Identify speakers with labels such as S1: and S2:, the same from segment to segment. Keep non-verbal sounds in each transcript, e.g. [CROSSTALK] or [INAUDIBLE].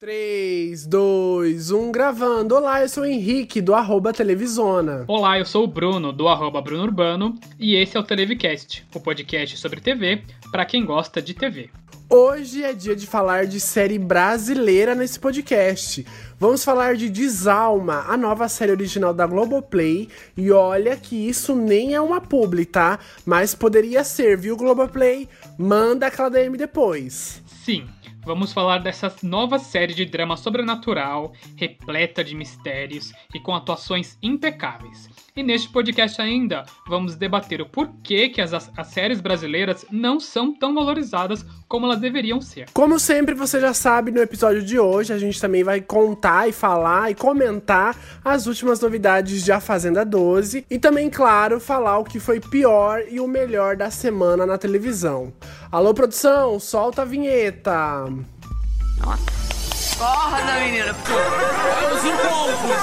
S1: 3, 2, 1, gravando. Olá, eu sou o Henrique, do arroba Televisona.
S2: Olá, eu sou o Bruno, do arroba Bruno Urbano, e esse é o Televicast, o podcast sobre TV para quem gosta de TV.
S1: Hoje é dia de falar de série brasileira nesse podcast. Vamos falar de Desalma, a nova série original da Globoplay. E olha que isso nem é uma publi, tá? Mas poderia ser, viu, Globoplay? Manda aquela DM depois.
S2: Sim, vamos falar dessa nova série de drama sobrenatural, repleta de mistérios e com atuações impecáveis. E neste podcast ainda vamos debater o porquê que as, as séries brasileiras não são tão valorizadas como elas deveriam ser.
S1: Como sempre, você já sabe, no episódio de hoje a gente também vai contar e falar e comentar as últimas novidades de A Fazenda 12 e também, claro, falar o que foi pior e o melhor da semana na televisão. Alô, produção, solta a vinheta!
S3: Corda, menina.
S4: É os encontros.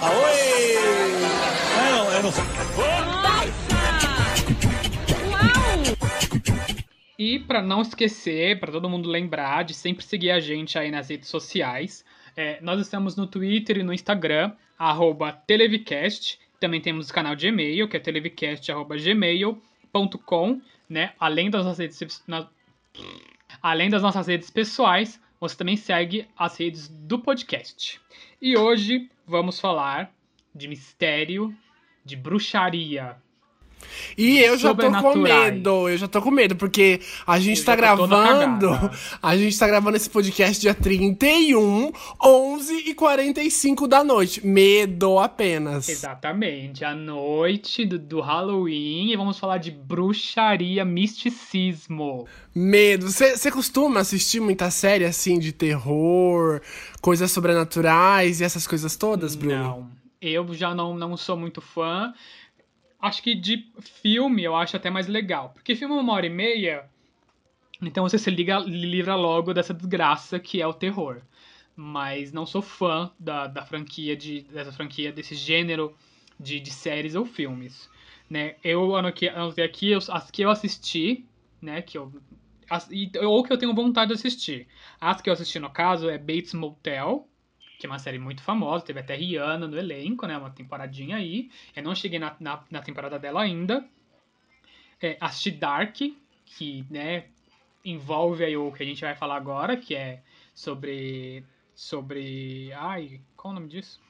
S4: Aoi! Não.
S2: E para não esquecer, para todo mundo lembrar de sempre seguir a gente aí nas redes sociais, é, nós estamos no Twitter e no Instagram, arroba Televicast. Também temos o canal de e-mail, que é televicast.gmail.com, né? Além das nossas redes, na- além das nossas redes pessoais, você também segue as redes do podcast. E hoje vamos falar de mistério, de bruxaria.
S1: E eu já tô com medo, eu já tô com medo, porque a gente
S2: Eu
S1: tá gravando. A gente tá gravando esse podcast dia 31, 11 e 45 da noite. Medo apenas.
S2: Exatamente, a noite do, do Halloween e vamos falar de bruxaria, misticismo.
S1: Medo. Você costuma assistir muita série assim de terror, coisas sobrenaturais e essas coisas todas, Bruno?
S2: Não, eu já não, não sou muito fã. Acho que de filme eu acho até mais legal. Porque filme é uma hora e meia, então você se liga, livra logo dessa desgraça que é o terror. Mas não sou fã da, da franquia, de, dessa franquia, desse gênero de, de séries ou filmes. Né? Eu anotei, aqui as que eu assisti, né? Que eu, as- ou que eu tenho vontade de assistir. As que eu assisti, no caso, é Bates Motel, que é uma série muito famosa, teve até Rihanna no elenco, né? Uma temporadinha aí. Eu não cheguei na, na, na temporada dela ainda. É, assisti Dark, que, né, envolve aí o que a gente vai falar agora, que é sobre. Sobre. Ai, qual o nome disso?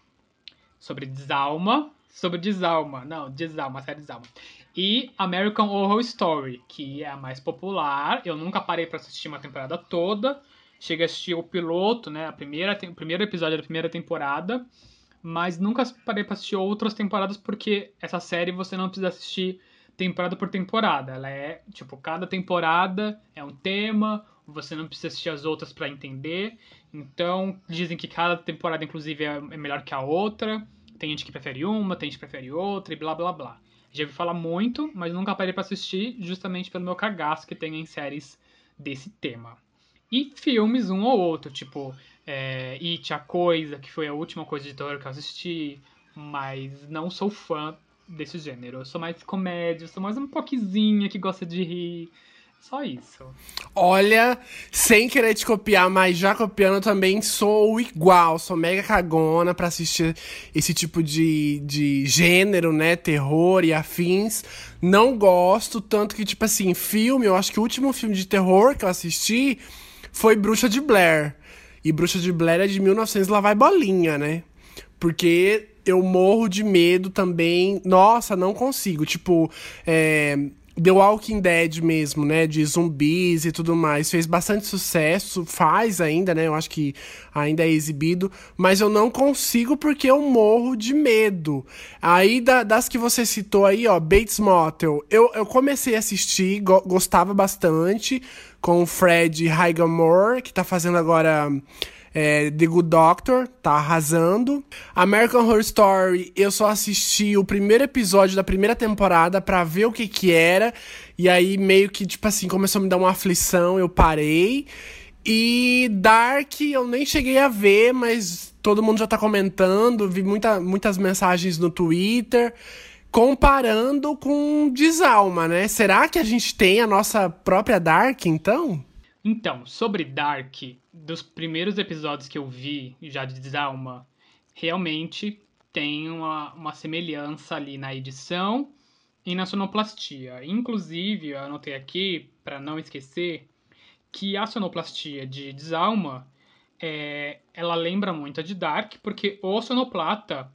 S2: Sobre Desalma. Sobre Desalma. Não, Desalma, série Desalma. E American Horror Story, que é a mais popular. Eu nunca parei pra assistir uma temporada toda. Cheguei a assistir o piloto, né? A primeira, o primeiro episódio da primeira temporada. Mas nunca parei pra assistir outras temporadas, porque essa série você não precisa assistir temporada por temporada. Ela é, tipo, cada temporada é um tema, você não precisa assistir as outras pra entender. Então, dizem que cada temporada, inclusive, é é melhor que a outra. Tem gente que prefere uma, tem gente que prefere outra e blá blá blá. Já ouvi falar muito, mas nunca parei pra assistir, justamente pelo meu cagaço que tem em séries desse tema. E filmes, um ou outro, tipo é, It, A Coisa, que foi a última coisa de terror que eu assisti, mas não sou fã desse gênero. Eu sou mais comédia, sou mais um poquezinha que gosta de rir. Só isso.
S1: Olha, sem querer te copiar, mas já copiando, também sou igual. Sou mega cagona pra assistir esse tipo de, de gênero, né? Terror e afins. Não gosto, tanto que, tipo assim, filme, eu acho que o último filme de terror que eu assisti foi Bruxa de Blair. E Bruxa de Blair é de 1900, lá vai bolinha, né? Porque eu morro de medo também. Nossa, não consigo. Tipo, é, The Walking Dead mesmo, né? De zumbis e tudo mais. Fez bastante sucesso, faz ainda, né? Eu acho que ainda é exibido. Mas eu não consigo porque eu morro de medo. Aí, da- das que você citou aí, ó, Bates Motel. Eu, eu comecei a assistir, go- gostava bastante. Com o Fred Highmore, que tá fazendo agora. É, The Good Doctor, tá arrasando. American Horror Story, eu só assisti o primeiro episódio da primeira temporada pra ver o que que era. E aí meio que, tipo assim, começou a me dar uma aflição, eu parei. E Dark eu nem cheguei a ver, mas todo mundo já tá comentando, vi muita, muitas mensagens no Twitter comparando com Desalma, né? Será que a gente tem a nossa própria Dark, então?
S2: Então, sobre Dark, dos primeiros episódios que eu vi já de Desalma, realmente tem uma, uma semelhança ali na edição e na sonoplastia. Inclusive, eu anotei aqui, para não esquecer, que a sonoplastia de Desalma é, ela lembra muito a de Dark, porque o sonoplata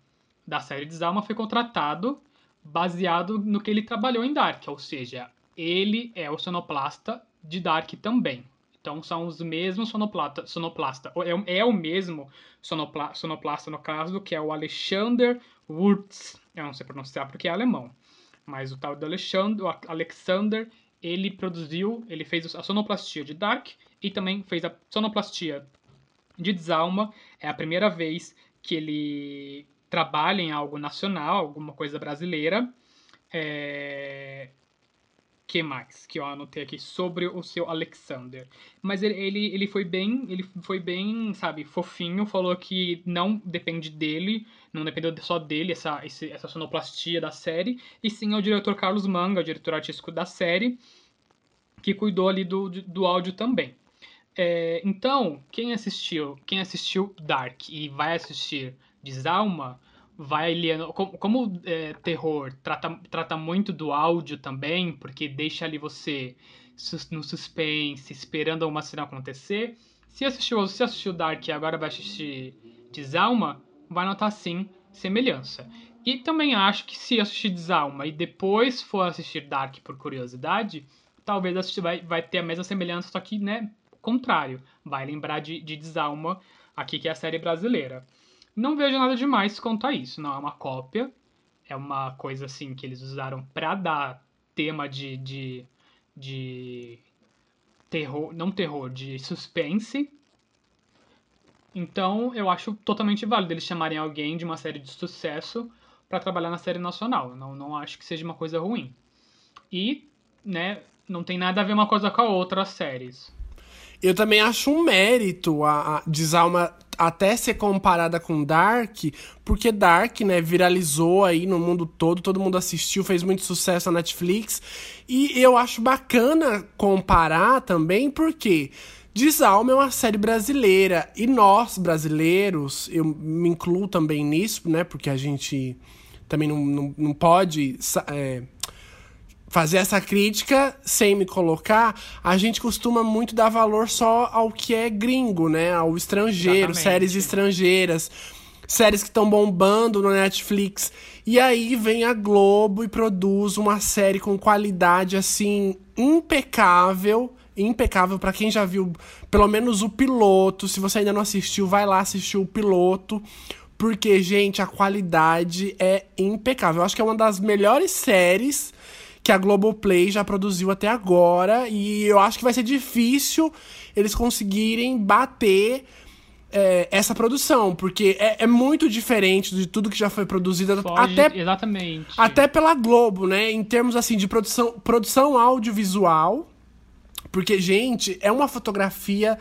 S2: da série Desalma foi contratado baseado no que ele trabalhou em Dark, ou seja, ele é o sonoplasta de Dark também. Então são os mesmos sonoplata, sonoplasta. É, é o mesmo sonopla, sonoplasta, no caso, que é o Alexander Wurz. Eu não sei pronunciar porque é alemão. Mas o tal do Alexander, Alexander, ele produziu, ele fez a sonoplastia de Dark e também fez a sonoplastia de Desalma. É a primeira vez que ele trabalha em algo nacional, alguma coisa brasileira. É, que mais que eu anotei aqui sobre o seu Alexander? Mas ele, ele, ele foi bem, ele foi bem, sabe, fofinho, falou que não depende dele, não dependeu só dele essa, esse, essa sonoplastia da série, e sim ao diretor Carlos Manga, o diretor artístico da série, que cuidou ali do, do áudio também. É, então, quem assistiu, quem assistiu Dark e vai assistir Desalma, vai aliando. Como, como é, terror trata, trata muito do áudio também, porque deixa ali você no suspense, esperando uma cena acontecer. Se assistiu, se assistiu Dark e agora vai assistir Desalma, vai notar sim semelhança. E também acho que se assistir Desalma e depois for assistir Dark por curiosidade, talvez assistir, vai, vai ter a mesma semelhança, só que, né, contrário. Vai lembrar de, de Desalma, aqui que é a série brasileira. Não vejo nada demais quanto a isso. Não é uma cópia. É uma coisa assim que eles usaram pra dar tema de, de, de terror, não terror, de suspense. Então eu acho totalmente válido eles chamarem alguém de uma série de sucesso para trabalhar na série nacional. Não, não acho que seja uma coisa ruim. E, né, não tem nada a ver uma coisa com a outra as séries.
S1: Eu também acho um mérito a, a Desalma até ser comparada com Dark, porque Dark, né, viralizou aí no mundo todo, todo mundo assistiu, fez muito sucesso na Netflix. E eu acho bacana comparar também, porque Desalma é uma série brasileira e nós brasileiros, eu me incluo também nisso, né, porque a gente também não, não, não pode é, fazer essa crítica sem me colocar, a gente costuma muito dar valor só ao que é gringo, né? Ao estrangeiro, Exatamente. séries estrangeiras, séries que estão bombando no Netflix. E aí vem a Globo e produz uma série com qualidade assim impecável, impecável para quem já viu pelo menos o piloto. Se você ainda não assistiu, vai lá assistir o piloto. Porque, gente, a qualidade é impecável. Eu acho que é uma das melhores séries que a Globoplay já produziu até agora. E eu acho que vai ser difícil eles conseguirem bater é, essa produção, porque é, é, muito diferente de tudo que já foi produzido.
S2: Foge, até, exatamente.
S1: Até pela Globo, né? Em termos assim de produção, produção audiovisual. Porque, gente, é uma fotografia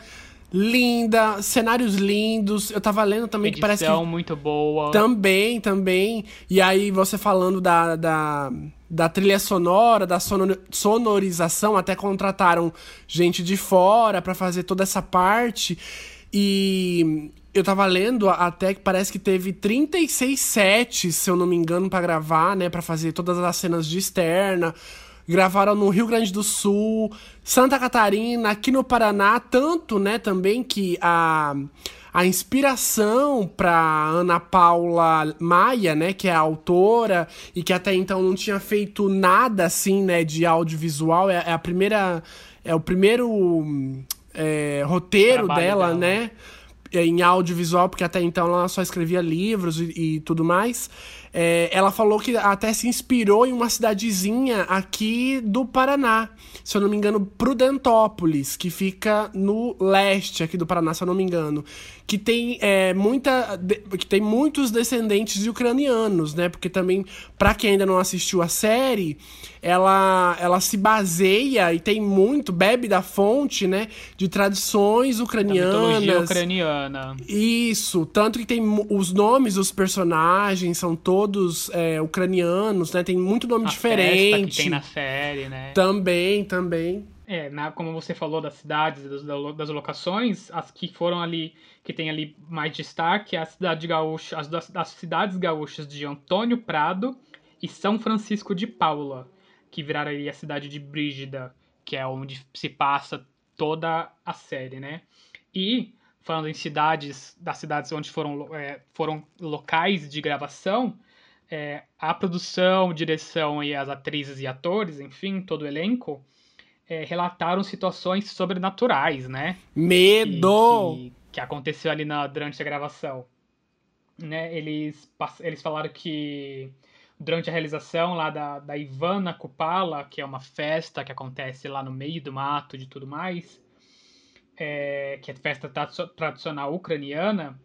S1: linda, cenários lindos. Eu tava lendo também
S2: Edição
S1: que parece que.
S2: muito boa.
S1: Também, também. E aí você falando da, da da trilha sonora, da sonorização, até contrataram gente de fora para fazer toda essa parte. E eu tava lendo até que parece que teve 36 sets, se eu não me engano, para gravar, né, para fazer todas as cenas de externa. Gravaram no Rio Grande do Sul, Santa Catarina, aqui no Paraná, tanto, né, também que a a inspiração para Ana Paula Maia, né, que é a autora e que até então não tinha feito nada assim, né, de audiovisual, é, é a primeira é o primeiro é, roteiro dela, dela, né, em audiovisual, porque até então ela só escrevia livros e, e tudo mais. É, ela falou que até se inspirou em uma cidadezinha aqui do Paraná, se eu não me engano, Prudentópolis, que fica no leste aqui do Paraná, se eu não me engano, que tem é, muita, que tem muitos descendentes de ucranianos, né? Porque também, para quem ainda não assistiu a série, ela, ela se baseia e tem muito, bebe da fonte, né? De tradições ucranianas. Da
S2: ucraniana.
S1: Isso, tanto que tem os nomes dos personagens são todos todos é, ucranianos, né? Tem muito nome
S2: a
S1: diferente.
S2: que tem na série, né?
S1: Também, também.
S2: É, na, como você falou das cidades, das, das locações, as que foram ali, que tem ali mais destaque, é a cidade gaúcha, as, das cidades gaúchas de Antônio Prado e São Francisco de Paula, que viraram aí a cidade de Brígida, que é onde se passa toda a série, né? E falando em cidades, das cidades onde foram, é, foram locais de gravação, é, a produção, direção e as atrizes e atores, enfim, todo o elenco, é, relataram situações sobrenaturais, né?
S1: Medo!
S2: Que, que, que aconteceu ali na, durante a gravação. Né? Eles, eles falaram que durante a realização lá da, da Ivana Kupala, que é uma festa que acontece lá no meio do mato e tudo mais, é, que é festa tradicional ucraniana,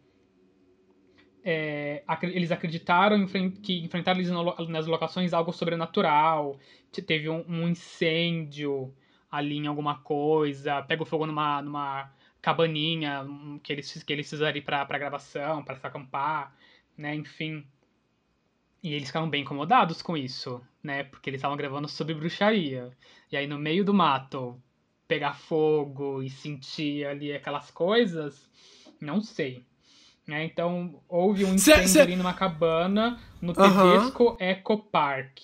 S2: é, eles acreditaram que enfrentaram nas locações algo sobrenatural, teve um, um, incêndio ali em alguma coisa, pega o fogo numa, numa cabaninha que eles, que eles fizeram para gravação, para se acampar, né, enfim. E eles ficaram bem incomodados com isso, né, porque eles estavam gravando sobre bruxaria. E aí no meio do mato, pegar fogo e sentir ali aquelas coisas, não sei. Né? Então, houve um incêndio cê, ali numa cabana no Tedesco uhum. Eco Park,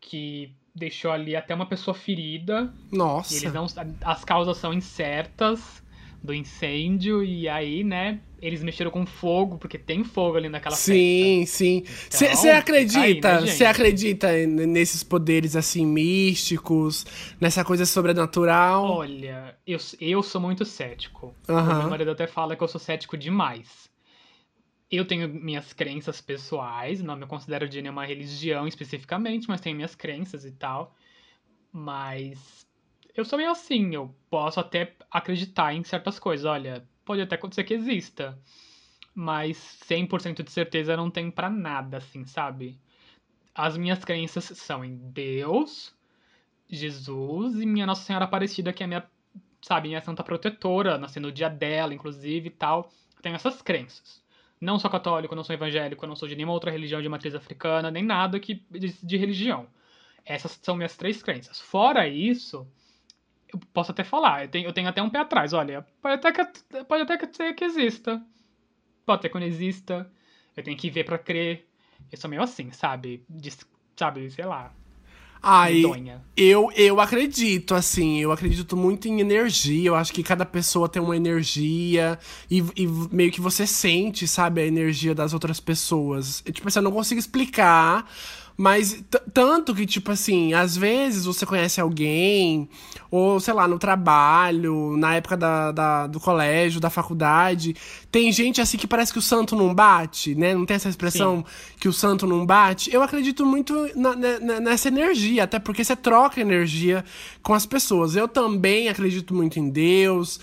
S2: que deixou ali até uma pessoa ferida.
S1: Nossa.
S2: eles não, as causas são incertas do incêndio e aí, né, eles mexeram com fogo, porque tem fogo ali naquela
S1: sim, festa. Sim, sim. Você então, acredita, você né, acredita nesses poderes, assim, místicos, nessa coisa sobrenatural?
S2: Olha, eu, eu sou muito cético. Uhum. O meu marido até fala que eu sou cético demais. Eu tenho minhas crenças pessoais, não me considero de nenhuma religião especificamente, mas tenho minhas crenças e tal. Mas eu sou meio assim, eu posso até acreditar em certas coisas. Olha, pode até acontecer que exista. Mas 100% de certeza não tem para nada, assim, sabe? As minhas crenças são em Deus, Jesus e minha Nossa Senhora Aparecida, que é minha, sabe, minha santa protetora, nasci no dia dela, inclusive e tal. Tenho essas crenças. Não sou católico, não sou evangélico, não sou de nenhuma outra religião de matriz africana, nem nada que de, de religião. Essas são minhas três crenças. Fora isso, eu posso até falar, eu tenho, eu tenho até um pé atrás, olha, pode até que, pode até que ser que exista, pode até que não exista, eu tenho que ver para crer, eu sou meio assim, sabe, De, sabe, sei lá,
S1: Ai, eu, eu acredito, assim, eu acredito muito em energia. Eu acho que cada pessoa tem uma energia e, e meio que você sente, sabe, a energia das outras pessoas. tipo assim, eu não consigo explicar, mas tanto que, tipo assim, às vezes você conhece alguém, ou sei lá, no trabalho, na época da, da, do colégio, da faculdade, tem gente assim que parece que o santo não bate, né? Não tem essa expressão Sim. que o santo não bate. Eu acredito muito na, na, nessa energia, até porque você troca energia com as pessoas. Eu também acredito muito em Deus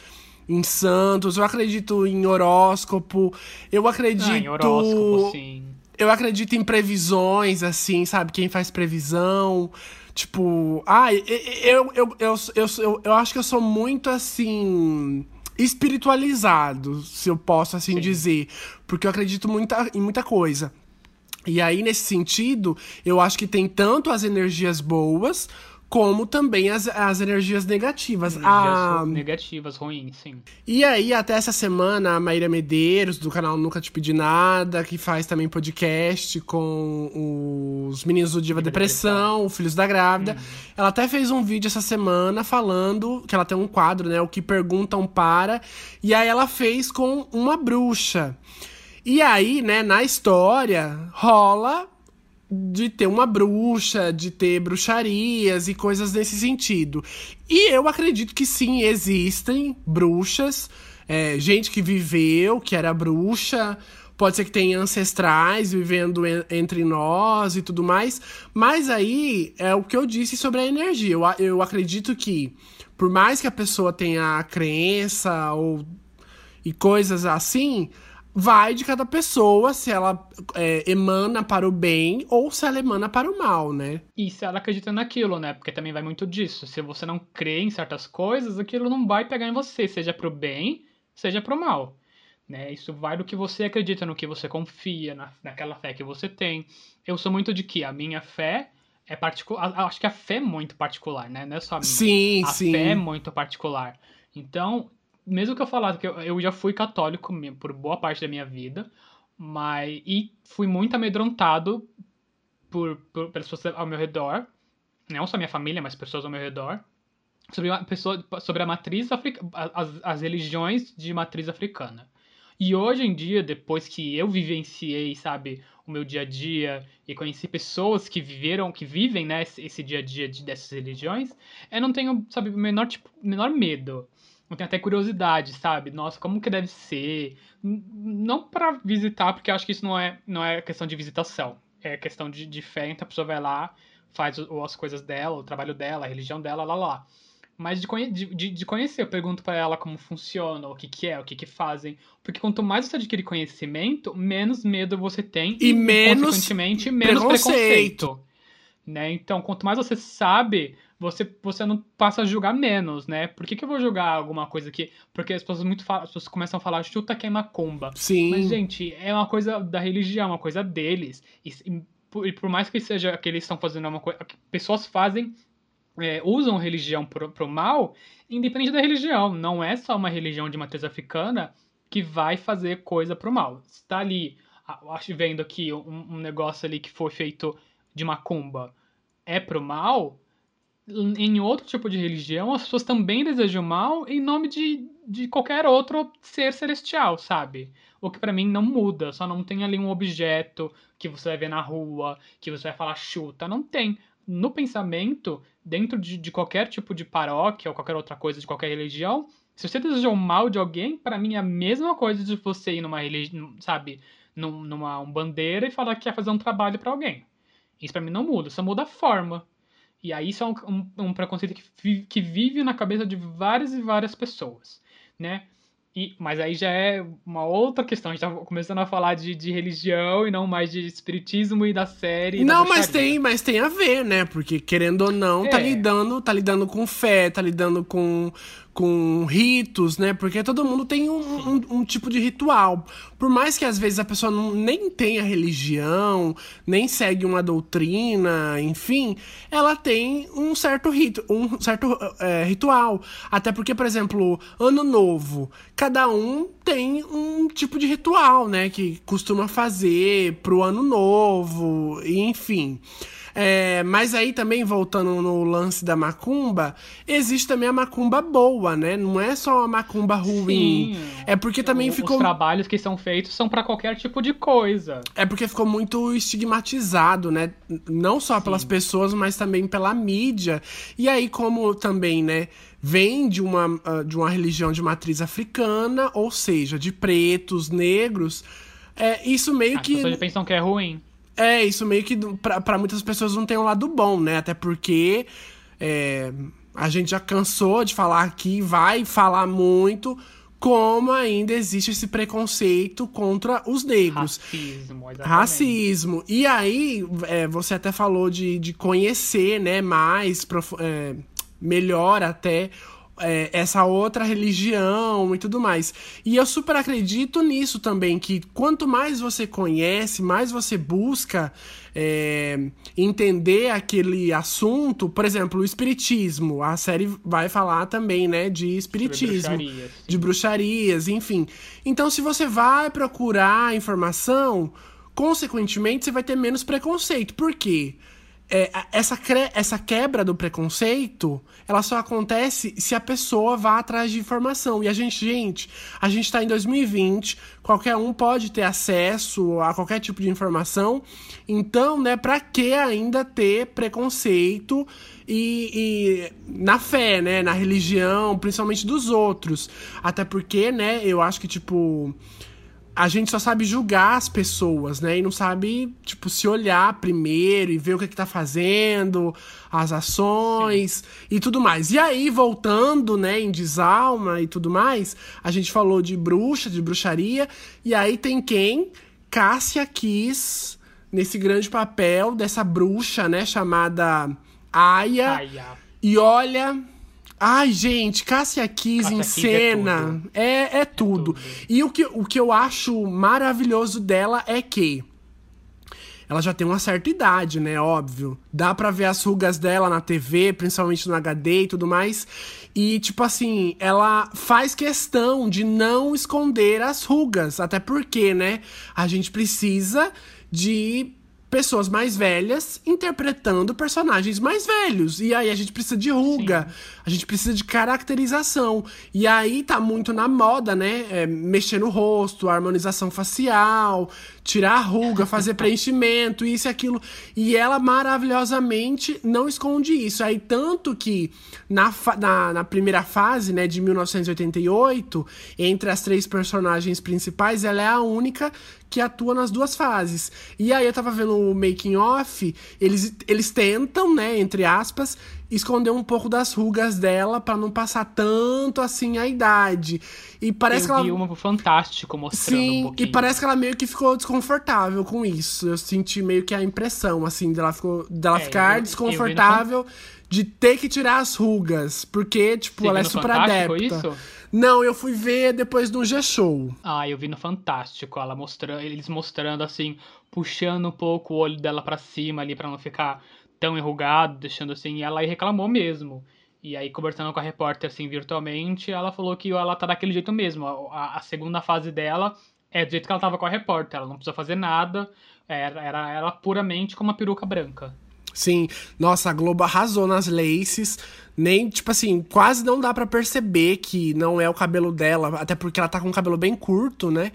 S1: em santos, eu acredito em horóscopo, eu acredito. Ah, em
S2: horóscopo, sim
S1: eu acredito em previsões, assim, sabe? Quem faz previsão. Tipo, ai, eu, eu, eu, eu, eu, eu acho que eu sou muito assim espiritualizado, se eu posso assim Sim. dizer, porque eu acredito muita, em muita coisa. E aí, nesse sentido, eu acho que tem tanto as energias boas como também as, as energias negativas.
S2: Energias a... negativas, ruins, sim.
S1: E aí, até essa semana, a Maíra Medeiros, do canal Nunca Te Pedi Nada, que faz também podcast com os meninos do Diva Depressão, Depressão, Filhos da Grávida, uhum. ela até fez um vídeo essa semana falando que ela tem um quadro, né? O que perguntam para. E aí ela fez com uma bruxa. E aí, né, na história, rola de ter uma bruxa, de ter bruxarias e coisas nesse sentido. E eu acredito que sim, existem bruxas, é, gente que viveu, que era bruxa, pode ser que tenha ancestrais vivendo en entre nós e tudo mais, mas aí é o que eu disse sobre a energia. Eu, eu acredito que, por mais que a pessoa tenha a crença ou e coisas assim, vai de cada pessoa se ela é, emana para o bem ou se ela emana para o mal, né?
S2: E se ela acredita naquilo, né? Porque também vai muito disso. Se você não crê em certas coisas, aquilo não vai pegar em você, seja para o bem, seja para o mal. Né? Isso vai do que você acredita, no que você confia, na, naquela fé que você tem. Eu sou muito de que a minha fé é particular. Acho que a fé é muito particular, né? Não é só a minha.
S1: Sim,
S2: a
S1: sim.
S2: fé é muito particular. Então, mesmo que eu falasse que eu, eu já fui católico por boa parte da minha vida, mas e fui muito amedrontado por, por pelas pessoas ao meu redor, não só minha família, mas pessoas ao meu redor, sobre a, pessoa, sobre a matriz africana, as, as religiões de matriz africana. E hoje em dia, depois que eu vivenciei, sabe, o meu dia a dia e conheci pessoas que viveram, que vivem, né, esse dia a dia de, dessas religiões, eu não tenho, sabe, menor tipo, menor medo. Eu tenho até curiosidade, sabe? Nossa, como que deve ser? Não para visitar, porque eu acho que isso não é, não é questão de visitação. É questão de, de fé, então a pessoa vai lá, faz as coisas dela, o trabalho dela, a religião dela, lá, lá mas de, de, de conhecer. Eu pergunto para ela como funciona, o que, que é, o que, que fazem. Porque quanto mais você adquire conhecimento, menos medo você tem
S1: e, e menos
S2: consequentemente, menos preconceito. preconceito. Né? Então, quanto mais você sabe, você, você não passa a julgar menos, né? Por que, que eu vou julgar alguma coisa aqui? Porque as pessoas muito as pessoas começam a falar chuta que é macumba.
S1: Sim.
S2: Mas, gente, é uma coisa da religião, é uma coisa deles. E, e, por, e por mais que seja que eles estão fazendo uma coisa. Pessoas fazem é, usam religião pro, pro mal, independente da religião. Não é só uma religião de matriz africana que vai fazer coisa pro mal. Está ali, acho vendo aqui um, um, negócio ali que foi feito de macumba, é pro mal. Em outro tipo de religião, as pessoas também desejam mal em nome de, de qualquer outro ser celestial, sabe? O que para mim não muda, só não tem ali um objeto que você vai ver na rua, que você vai falar chuta, não tem no pensamento, dentro de, de qualquer tipo de paróquia ou qualquer outra coisa de qualquer religião, se você desejou mal de alguém, para mim é a mesma coisa de você ir numa religião, sabe, numa um bandeira e falar que quer fazer um trabalho para alguém. Isso para mim não muda, só muda a forma. E aí isso é um, um, um preconceito que vive, que vive na cabeça de várias e várias pessoas, né? E, mas aí já é uma outra questão. A gente tá começando a falar de, de religião e não mais de espiritismo e da série.
S1: Não,
S2: da
S1: mas tem, mas tem a ver, né? Porque querendo ou não, tá é. tá lidando, tá lidando com fé, tá lidando com, com ritos, né? Porque todo mundo tem um, um, um, tipo de ritual. Por mais que às vezes a pessoa não, nem tenha religião, nem segue uma doutrina, enfim, ela tem um certo rito, um certo é, ritual. Até porque, por exemplo, ano novo, cada um tem um tipo de ritual, né? Que costuma fazer pro ano novo, enfim. É, mas aí também, voltando no lance da macumba, existe também a macumba boa, né? Não é só a macumba ruim. Sim. É porque também
S2: Os
S1: ficou.
S2: Os trabalhos que são feitos são para qualquer tipo de coisa.
S1: É porque ficou muito estigmatizado, né? Não só Sim. pelas pessoas, mas também pela mídia. E aí, como também, né? Vem de uma, ah, de uma religião de matriz africana, ou seja, de pretos, negros. É, isso meio
S2: As
S1: que.
S2: As pessoas pensam que é ruim.
S1: É, isso meio que para muitas pessoas não tem um lado bom, né? Até porque é, a gente já cansou de falar aqui, vai falar muito como ainda existe esse preconceito contra os negros.
S2: Racismo, exatamente.
S1: Racismo. E aí, é, você até falou de, de conhecer, né, mais, é, melhor até é, essa outra religião e tudo mais. E eu super acredito nisso também, que quanto mais você conhece, mais você busca é, entender aquele assunto, por exemplo, o espiritismo. A série vai falar também, né, de espiritismo, bruxarias, de bruxarias, enfim. Então, se você vai procurar informação, consequentemente, você vai ter menos preconceito. Por quê? É, essa, essa quebra do preconceito, ela só acontece se a pessoa vá atrás de informação. E a gente, gente, a gente está em 2020, qualquer um pode ter acesso a qualquer tipo de informação. Então, né, pra que ainda ter preconceito e, e, na fé, né, na religião, principalmente dos outros? Até porque, né, eu acho que, tipo a gente só sabe julgar as pessoas, né? E não sabe, tipo, se olhar primeiro e ver o que, é que tá fazendo, as ações Sim. e tudo mais. E aí, voltando, né, em Desalma e tudo mais, a gente falou de bruxa, de bruxaria, e aí tem quem? Cássia quis nesse grande papel dessa bruxa, né, chamada Aya.
S2: Aya.
S1: E olha, Ai, gente, Cássia Kiss em é cena é, é, é, tudo. tudo. E o que, o que eu acho maravilhoso dela é que ela já tem uma certa idade, né? Óbvio. Dá pra ver as rugas dela na TV, principalmente no HD e tudo mais. E, tipo assim, ela faz questão de não esconder as rugas. Até porque, né? A gente precisa de pessoas mais velhas interpretando personagens mais velhos. E aí a gente precisa de ruga, Sim. a gente precisa de caracterização. E aí tá muito na moda, né? É, mexer no rosto, harmonização facial, tirar a ruga, fazer preenchimento, isso e aquilo. E ela maravilhosamente não esconde isso. Aí tanto que na, na, na primeira fase, né, de 1988, entre as três personagens principais, ela é a única que atua nas duas fases. E aí eu tava vendo o making off, eles, eles tentam, né, entre aspas, esconder um pouco das rugas dela para não passar tanto assim a idade. E parece
S2: eu
S1: que
S2: vi
S1: ela
S2: uma fantástico mostrando
S1: Sim,
S2: um pouquinho.
S1: e parece que ela meio que ficou desconfortável com isso. Eu senti meio que a impressão assim dela ficou dela
S2: É,
S1: ficar
S2: eu- eu
S1: desconfortável de ter que tirar as rugas, porque tipo,
S2: Você
S1: ela é super
S2: Fantástico
S1: adepta.
S2: isso?
S1: Não, eu fui ver depois do G-Show.
S2: Ah, eu vi no Fantástico, ela mostrando, eles mostrando assim, puxando um pouco o olho dela pra cima ali pra não ficar tão enrugado, deixando assim, e ela reclamou mesmo. E aí, conversando com a repórter assim virtualmente, ela falou que ela tá daquele jeito mesmo. A, a- segunda fase dela é do jeito que ela tava com a repórter, ela não precisa fazer nada, era, era ela puramente com uma peruca branca.
S1: Sim, nossa, a Globo arrasou nas laces. Nem, tipo assim, quase não dá pra perceber que não é o cabelo dela, até porque ela tá com o cabelo bem curto, né?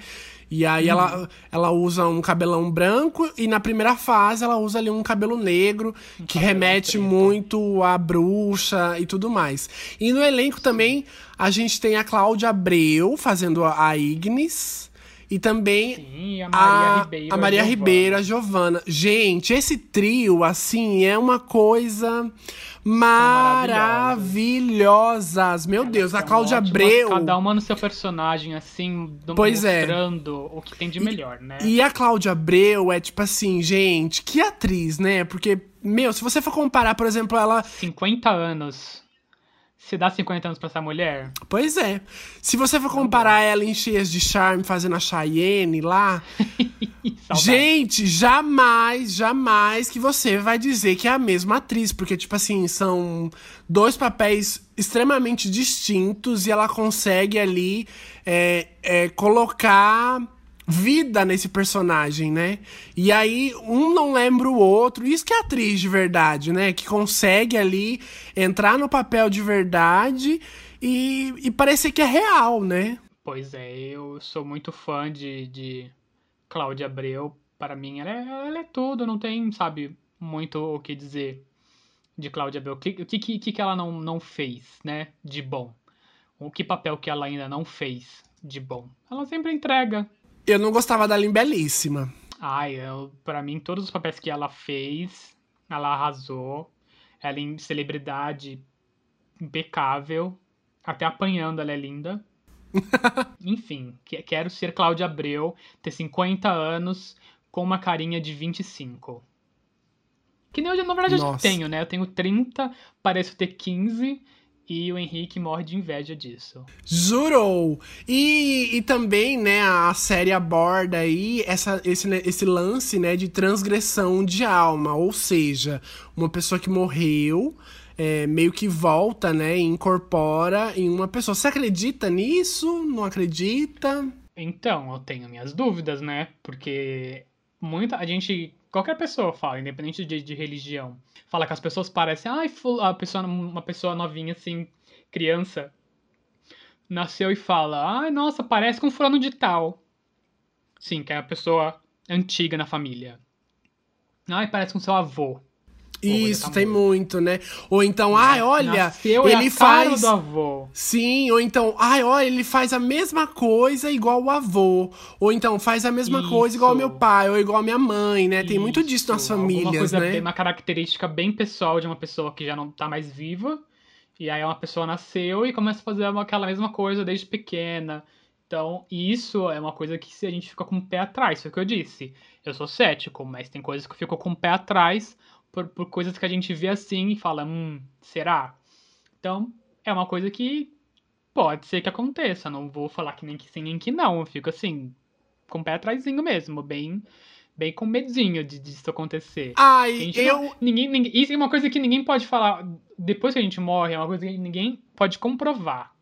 S1: E aí ela, ela usa um cabelão branco e na primeira fase ela usa ali um cabelo negro, que
S2: cabelão
S1: remete
S2: preto.
S1: muito à bruxa e tudo mais. E no elenco também a gente tem a Cláudia Abreu fazendo a a Ignis. E também
S2: Sim, a Maria
S1: a,
S2: Ribeiro.
S1: a Maria
S2: Giovanna.
S1: Ribeiro, a Giovana. Gente, esse trio, assim, é uma coisa maravilhosas. Meu Deus, a Cláudia
S2: ótimas,
S1: Abreu.
S2: Cada uma no seu personagem, assim,
S1: Pois é.
S2: mostrando o que tem de melhor, né?
S1: E a Cláudia Abreu é tipo assim, gente, que atriz, né? Porque, meu, se você for comparar, por exemplo, ela.
S2: 50 anos. Se dá 50 anos pra essa mulher?
S1: Pois é. Se você for comparar ela em Cheias de Charme fazendo a Cheyenne lá. [LAUGHS] Gente, jamais, jamais que você vai dizer que é a mesma atriz, porque, tipo assim, são dois papéis extremamente distintos e ela consegue ali é, é, colocar vida nesse personagem, né? E aí, um não lembra o outro. Isso que é atriz de verdade, né? Que consegue ali entrar no papel de verdade e, e parecer que é real, né?
S2: Pois é, eu sou muito fã de, de Cláudia Abreu. Para mim, ela é, ela é tudo, não tem, sabe, muito o que dizer de Cláudia Abreu. O que, que, que ela não, não fez, né, de bom? O que papel que ela ainda não fez de bom? Ela sempre entrega.
S1: Eu não gostava da Belíssima.
S2: Ai, eu, pra mim, todos os papéis que ela fez, ela arrasou. Ela em celebridade impecável. Até apanhando, ela é linda. [LAUGHS] Enfim, que- quero ser Cláudia Abreu, ter 50 anos, com uma carinha de 25. Que nem eu, na verdade, eu
S1: Nossa.
S2: tenho, né? Eu tenho 30, pareço ter 15, e o Henrique morre de inveja disso.
S1: Jurou! E, e também, né, a série aborda aí essa, esse, né, esse lance, né, de transgressão de alma. Ou seja, uma pessoa que morreu, é, meio que volta, né, e incorpora em uma pessoa. Você acredita nisso? Não acredita?
S2: Então, eu tenho minhas dúvidas, né? Porque muita a gente, qualquer pessoa fala, independente de, de religião, fala que as pessoas parecem, ai, ful- a pessoa, uma pessoa novinha assim, criança, nasceu e fala, ai, nossa, parece com fulano de tal. Sim, que é a pessoa antiga na família. Ai, parece com seu avô.
S1: Isso,
S2: tá
S1: tem
S2: muito.
S1: né? Ou então, ai, olha,
S2: Nasceu é
S1: ele
S2: cara
S1: faz.
S2: do avô.
S1: Sim, ou então, ai, olha, ele faz a mesma coisa igual o avô. Ou então, faz a mesma
S2: Isso.
S1: coisa igual ao meu pai, ou igual a minha mãe, né? Tem muito disso nas
S2: Isso, alguma
S1: famílias,
S2: coisa
S1: né?
S2: bem- uma característica bem pessoal de uma pessoa que já não tá mais viva. E aí uma pessoa nasceu e começa a fazer aquela mesma coisa desde pequena. Então, isso é uma coisa que se a gente fica com o pé atrás, foi o que eu disse. Eu sou cético, mas tem coisas que eu fico com o pé atrás por, por coisas que a gente vê assim e fala, hum, será? Então, é uma coisa que pode ser que aconteça. Não vou falar que nem que sim, nem que não. Eu fico assim, com o pé atrasinho mesmo, bem bem com medinho de disso acontecer.
S1: Ai, eu.
S2: não- ninguém, ninguém- isso é uma coisa que ninguém pode falar. Depois que a gente morre, é uma coisa que ninguém pode comprovar.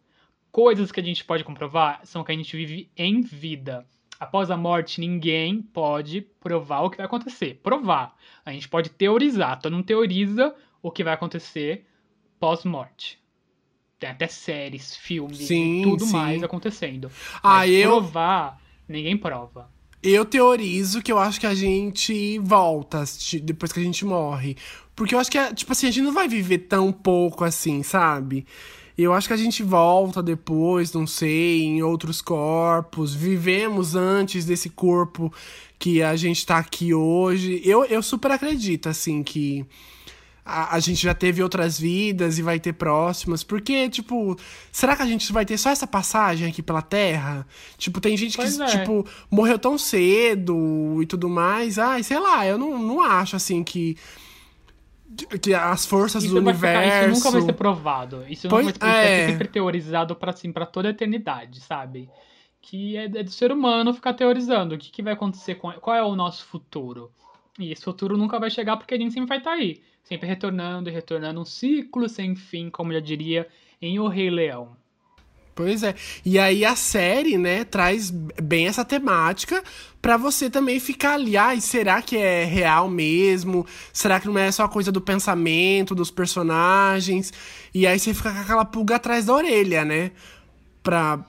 S2: Coisas que a gente pode comprovar são que a gente vive em vida. Após a morte, ninguém pode provar o que vai acontecer. Provar. A gente pode teorizar. Todo mundo teoriza o que vai acontecer pós-morte. Tem até séries, filmes
S1: Sim,
S2: e tudo
S1: sim.
S2: mais acontecendo.
S1: Ah,
S2: Mas
S1: eu-
S2: provar, ninguém prova.
S1: Eu teorizo que eu acho que a gente volta depois que a gente morre. Porque eu acho que, é, tipo assim, a gente não vai viver tão pouco assim, sabe? Eu acho que a gente volta depois, não sei, em outros corpos. Vivemos antes desse corpo que a gente tá aqui hoje. Eu, eu super acredito, assim, que a, a gente já teve outras vidas e vai ter próximas. Porque, tipo, será que a gente vai ter só essa passagem aqui pela Terra? Tipo, tem gente que,
S2: Pois é.
S1: tipo, morreu tão cedo e tudo mais. Ai, sei lá, eu não, não acho, assim, que. Que as forças do
S2: vai ficar-
S1: universo.
S2: isso nunca vai ser provado. Isso,
S1: Pois-
S2: não vai, isso vai
S1: é.
S2: ser sempre teorizado pra, assim, pra toda a eternidade, sabe? Que é, é do ser humano ficar teorizando. O que, que vai acontecer com. Qual é o nosso futuro? E esse futuro nunca vai chegar porque a gente sempre vai estar aí. Sempre retornando e retornando. Um ciclo sem fim, como eu diria em O Rei Leão.
S1: Pois é. E aí a série, né, traz bem essa temática pra você também ficar ali, ai, será que é real mesmo? Será que não é só coisa do pensamento dos personagens? E aí você fica com aquela pulga atrás da orelha, né? Pra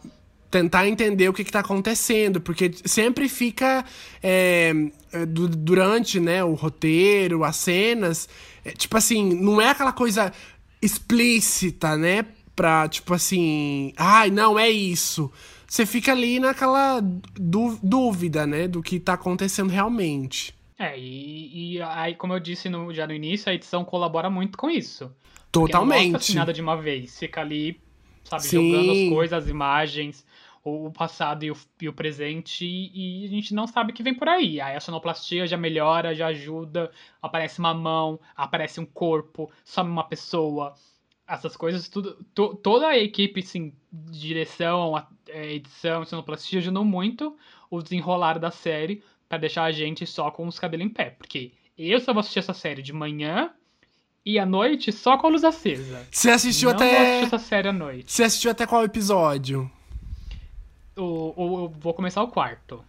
S1: tentar entender o que, que tá acontecendo, porque sempre fica é, du- durante né, o roteiro, as cenas, é, tipo assim, não é aquela coisa explícita, né? Pra, tipo assim, ai, não, é isso. Você fica ali naquela dú- dúvida, né, do que tá acontecendo realmente.
S2: É, e, e aí, como eu disse no- já no início, a edição colabora muito com isso. Porque não mostra
S1: Totalmente.
S2: assim nada de uma vez. Fica ali, sabe,
S1: Sim.
S2: jogando as coisas, as imagens, o, o passado e o, e o presente, e, a gente não sabe o que vem por aí. Aí a sonoplastia já melhora, já ajuda, aparece uma mão, aparece um corpo, some uma pessoa. Essas coisas, tudo. to- toda a equipe, assim, de direção, a- é, edição, sonoplastia ajudou muito o desenrolar da série pra deixar a gente só com os cabelos em pé. Porque eu só vou assistir essa série de manhã e à noite só com a luz acesa.
S1: Você assistiu
S2: não vou
S1: até.
S2: assistir essa série à noite.
S1: Você assistiu até qual episódio?
S2: O, o- eu vou começar o quarto.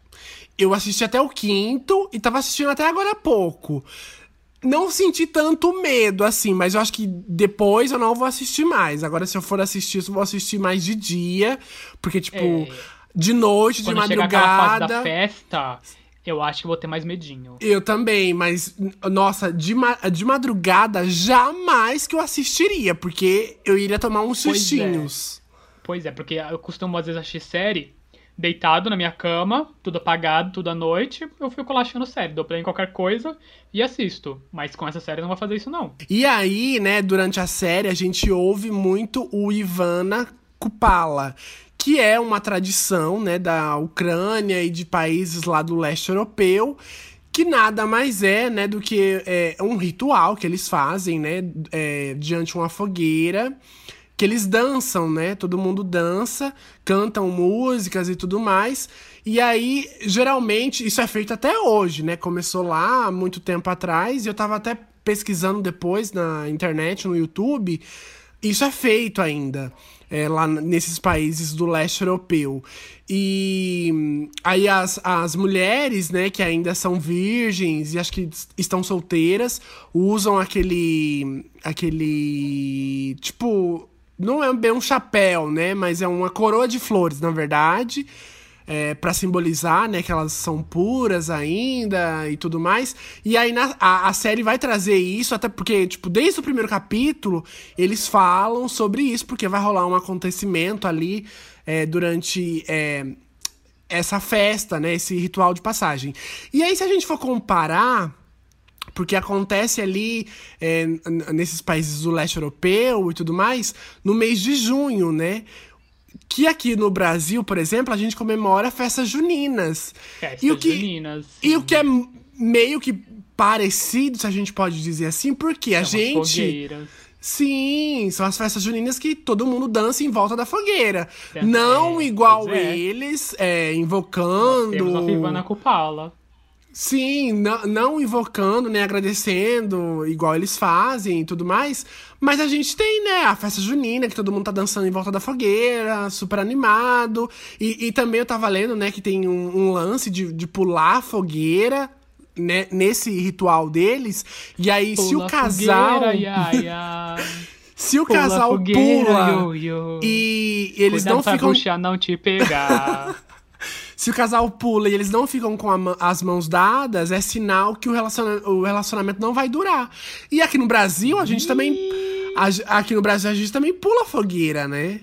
S1: Eu assisti até o quinto e tava assistindo até agora há pouco. Não senti tanto medo, assim, mas eu acho que depois eu não vou assistir mais. Agora, se eu for assistir, eu vou assistir mais de dia. Porque, tipo,
S2: É.
S1: de noite, de
S2: Quando chegar aquela fase da
S1: madrugada.
S2: festa, eu acho que vou ter mais medinho.
S1: Eu também, mas, nossa, de, ma- de madrugada, jamais que eu assistiria, porque eu iria tomar uns
S2: Pois é.
S1: sustinhos.
S2: Pois é, porque eu costumo às vezes assistir série deitado na minha cama, tudo apagado, tudo à noite. Eu fico lá assistindo série, dou play em qualquer coisa e assisto. Mas com essa série eu não vou fazer isso, não.
S1: E aí, né, durante a série, a gente ouve muito o Ivana Kupala, que é uma tradição, né, da Ucrânia e de países lá do leste europeu, que nada mais é, né, do que é, um ritual que eles fazem, né, é, diante uma fogueira, que eles dançam, né, todo mundo dança, cantam músicas e tudo mais, e aí, geralmente, isso é feito até hoje, né, começou lá muito tempo atrás, e eu tava até pesquisando depois na internet, no YouTube, isso é feito ainda. é, lá nesses países do leste europeu. E aí as, as mulheres, né, que ainda são virgens e acho que estão solteiras, usam aquele. aquele. Tipo. Não é bem um chapéu, né? Mas é uma coroa de flores, na verdade é, para simbolizar, né, que elas são puras ainda e tudo mais. E aí na- a, a série vai trazer isso, até porque, tipo, desde o primeiro capítulo, eles falam sobre isso, porque vai rolar um acontecimento ali é, durante é, essa festa, né, esse ritual de passagem. E aí, se a gente for comparar porque acontece ali é, nesses países do leste europeu e tudo mais, no mês de junho, né? Que aqui no Brasil, por exemplo, a gente comemora festas juninas.
S2: Festas
S1: e o que,
S2: juninas.
S1: E o que é meio que parecido, se a gente pode dizer assim, porque a
S2: São as
S1: gente.
S2: fogueiras.
S1: Sim, são as festas juninas que todo mundo dança em volta da fogueira. Não
S2: é,
S1: igual
S2: é.
S1: eles, é, invocando.
S2: Temos a Ivana Kupala.
S1: Sim, não, não invocando, nem agradecendo, igual eles fazem e tudo mais. Mas a gente tem, né, a festa junina, que todo mundo tá dançando em volta da fogueira, super animado. E, e também eu tava lendo, né, que tem um, um lance de, de pular a fogueira, né, nesse ritual deles. E aí, se o casal.
S2: Fogueira, ia, [LAUGHS] ia.
S1: Se o
S2: Pula
S1: casal
S2: fogueira,
S1: pula
S2: yo, yo.
S1: e eles
S2: Cuidado
S1: não ficam.
S2: bruxa não te pegar. [LAUGHS]
S1: Se o casal pula e eles não ficam com a as mãos dadas, é sinal que o, relaciona- o relacionamento não vai durar. E aqui no Brasil, a gente também. a aqui no Brasil, a gente também pula fogueira, né?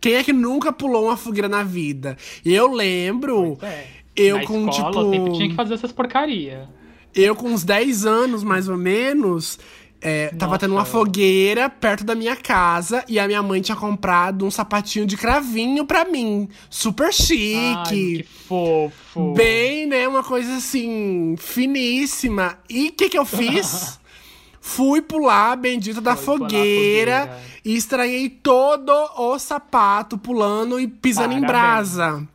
S1: Quem é que nunca pulou uma fogueira na vida? Eu lembro.
S2: É.
S1: Eu
S2: Na
S1: com,
S2: escola,
S1: tipo-
S2: sempre tinha que fazer essas porcaria.
S1: Eu, com uns 10 anos, mais ou menos, é, tava
S2: Nossa.
S1: tendo uma fogueira perto da minha casa e a minha mãe tinha comprado um sapatinho de cravinho pra mim. Super
S2: Ai,
S1: chique.
S2: que fofo.
S1: Bem, né? Uma coisa assim, finíssima. E o que que eu fiz? [LAUGHS] Fui pular a bendita da fogueira,
S2: fogueira.
S1: e estranhei todo o sapato pulando e pisando em
S2: Parabéns.
S1: brasa.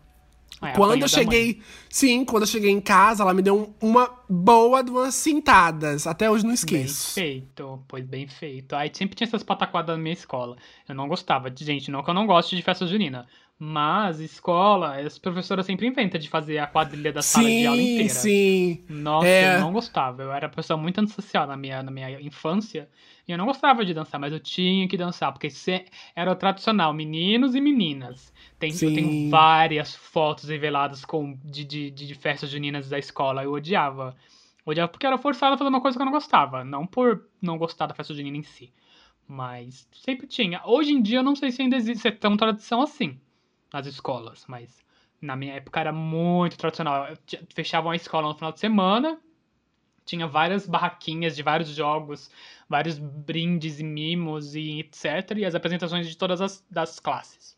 S1: Quando eu cheguei. Sim, quando eu cheguei em casa, ela me deu um- uma boa de umas cintadas. Até hoje não
S2: Bem
S1: esqueço.
S2: feito, pois bem feito. Aí sempre tinha essas pataquadas na minha escola. Eu não gostava. de Gente, não que eu não goste de festa junina. Mas escola, as professoras sempre inventam de fazer a quadrilha da sala de aula
S1: Sim,
S2: inteira.
S1: sim.
S2: Nossa,
S1: É.
S2: eu não gostava. Eu era uma pessoa muito antissocial na minha, na minha infância. E eu não gostava de dançar, mas eu tinha que dançar, porque era o tradicional, meninos e meninas. Tem, eu tenho várias fotos reveladas com, de, de, de festas juninas da escola. Eu odiava. Odiava porque era forçado a fazer uma coisa que eu não gostava. Não por não gostar da festa junina em si. Mas sempre tinha. Hoje em dia eu não sei se ainda existe é tão tradição assim nas escolas, mas na minha época era muito tradicional. Fechavam a escola no final de semana, tinha várias barraquinhas de vários jogos, vários brindes e mimos e etc. E as apresentações de todas as das classes.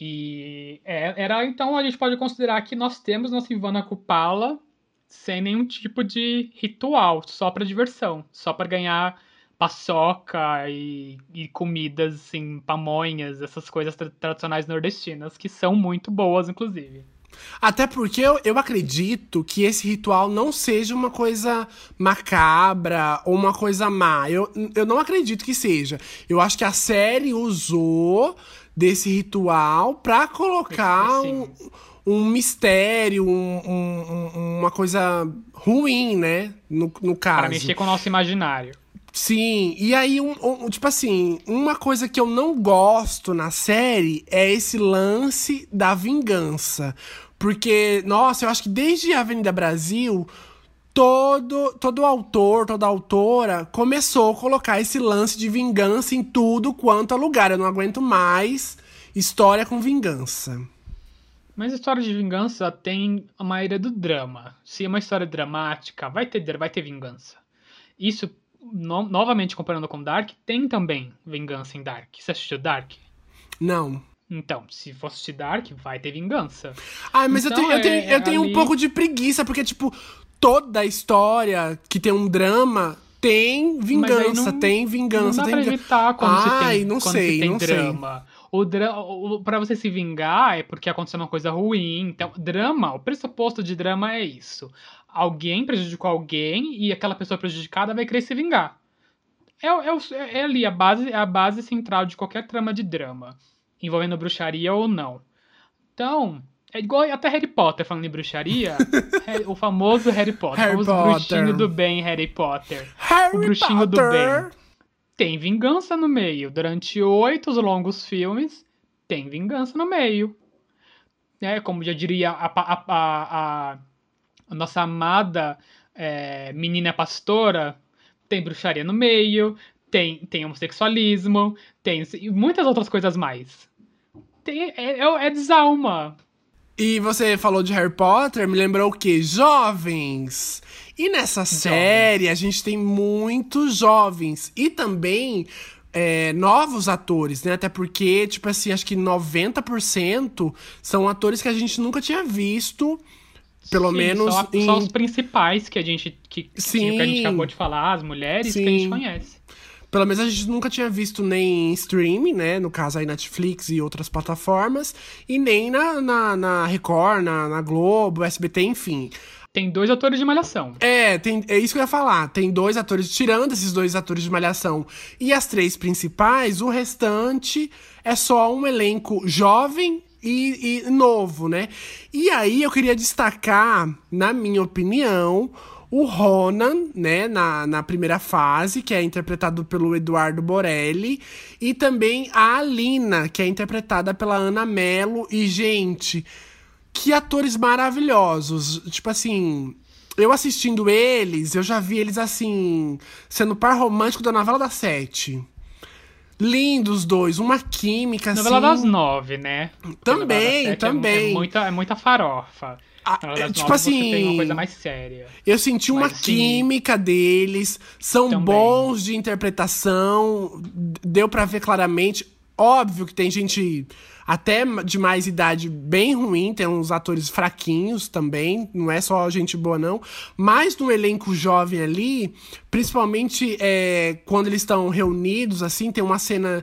S2: E é- era então a gente pode considerar que nós temos nossa Ivana Kupala sem nenhum tipo de ritual, só pra diversão, só pra ganhar paçoca e, e comidas assim, pamonhas, essas coisas tra- tradicionais nordestinas que são muito boas, inclusive.
S1: Até porque eu, eu acredito que esse ritual não seja uma coisa macabra ou uma coisa má. Eu, eu não acredito que seja. Eu acho que a série usou desse ritual pra colocar um, um mistério, um- um- um- uma coisa ruim, né? No, no caso.
S2: Para mexer com o nosso imaginário.
S1: Sim, e aí, um, um- tipo assim, uma coisa que eu não gosto na série é esse lance da vingança. Porque, nossa, eu acho que desde a Avenida Brasil, todo, todo autor, toda autora começou a colocar esse lance de vingança em tudo quanto é lugar. Eu não aguento mais história com vingança.
S2: Mas história de vingança tem a maioria do drama. Se é uma história dramática, vai ter, vai ter vingança. Isso, no- novamente comparando com Dark, tem também vingança em Dark. Você assistiu Dark?
S1: Não.
S2: Então, se for assistir Dark, vai ter vingança.
S1: Ai, mas eu
S2: Então,
S1: tenho, eu
S2: é-
S1: tenho, eu
S2: é
S1: tenho um
S2: ali-
S1: pouco de preguiça, porque, tipo, toda história que tem um drama tem vingança,
S2: não-
S1: tem vingança,
S2: não dá
S1: tem
S2: pra
S1: vingança.
S2: evitar quando
S1: Ai,
S2: se tem,
S1: não
S2: quando
S1: sei,
S2: se tem
S1: não sei.
S2: drama. O dra o, pra você se vingar é porque aconteceu uma coisa ruim. Então, drama, o pressuposto de drama é isso. Alguém prejudicou alguém e aquela pessoa prejudicada vai querer se vingar. É, é, o- é ali a base, é a base central de qualquer trama de drama, envolvendo bruxaria ou não. Então, é igual até Harry Potter falando em bruxaria. [LAUGHS] O famoso Harry Potter,
S1: Harry
S2: o famoso
S1: Potter.
S2: bruxinho do bem Harry Potter
S1: Harry
S2: o bruxinho do
S1: Potter.
S2: bem. Tem vingança no meio. Durante oito longos filmes, tem vingança no meio. É, como já diria a, a- a- a- nossa amada é, menina pastora, tem bruxaria no meio, tem, tem homossexualismo, tem e muitas outras coisas mais. Tem, é, é, é desalma.
S1: E você falou de Harry Potter, me lembrou o quê? Jovens! E nessa série a gente tem muitos jovens. E também é, novos atores, né? Até porque, tipo assim, acho que 90% são atores que a gente nunca tinha visto. Pelo
S2: Sim,
S1: menos
S2: Só,
S1: em-
S2: só os principais que a gente. Que, que,
S1: Sim.
S2: que a gente acabou de falar, as mulheres que a gente
S1: Sim.
S2: conhece.
S1: Pelo menos a gente nunca tinha visto nem em streaming, né? No caso aí Netflix e outras plataformas. E nem na, na, na Record, na, na Globo, SBT, enfim.
S2: tem dois atores de Malhação.
S1: É, tem, é isso que eu ia falar. Tem dois atores, tirando esses dois atores de Malhação e as três principais, o restante é só um elenco jovem e, e novo, né? E aí eu queria destacar, na minha opinião, o Ronan, né, na, na primeira fase, que é interpretado pelo Eduardo Borelli, e também a Alina, que é interpretada pela Ana Mello. E, gente, que atores maravilhosos. Tipo assim, eu assistindo eles, eu já vi eles assim, sendo par romântico da novela das sete. Lindos dois, uma química assim.
S2: Novela das nove, né?
S1: Também,
S2: sete é-
S1: também.
S2: É, muita, é muita farofa.
S1: Ah, é, tipo assim,
S2: tem uma coisa mais séria.
S1: Eu senti uma
S2: Mas, assim,
S1: química deles, são
S2: Também.
S1: bons de interpretação, deu pra ver claramente. Óbvio que tem gente até de mais idade bem ruim, tem uns atores fraquinhos também, não é só gente boa não, mas no elenco jovem ali, principalmente é, quando eles estão reunidos, assim, tem uma cena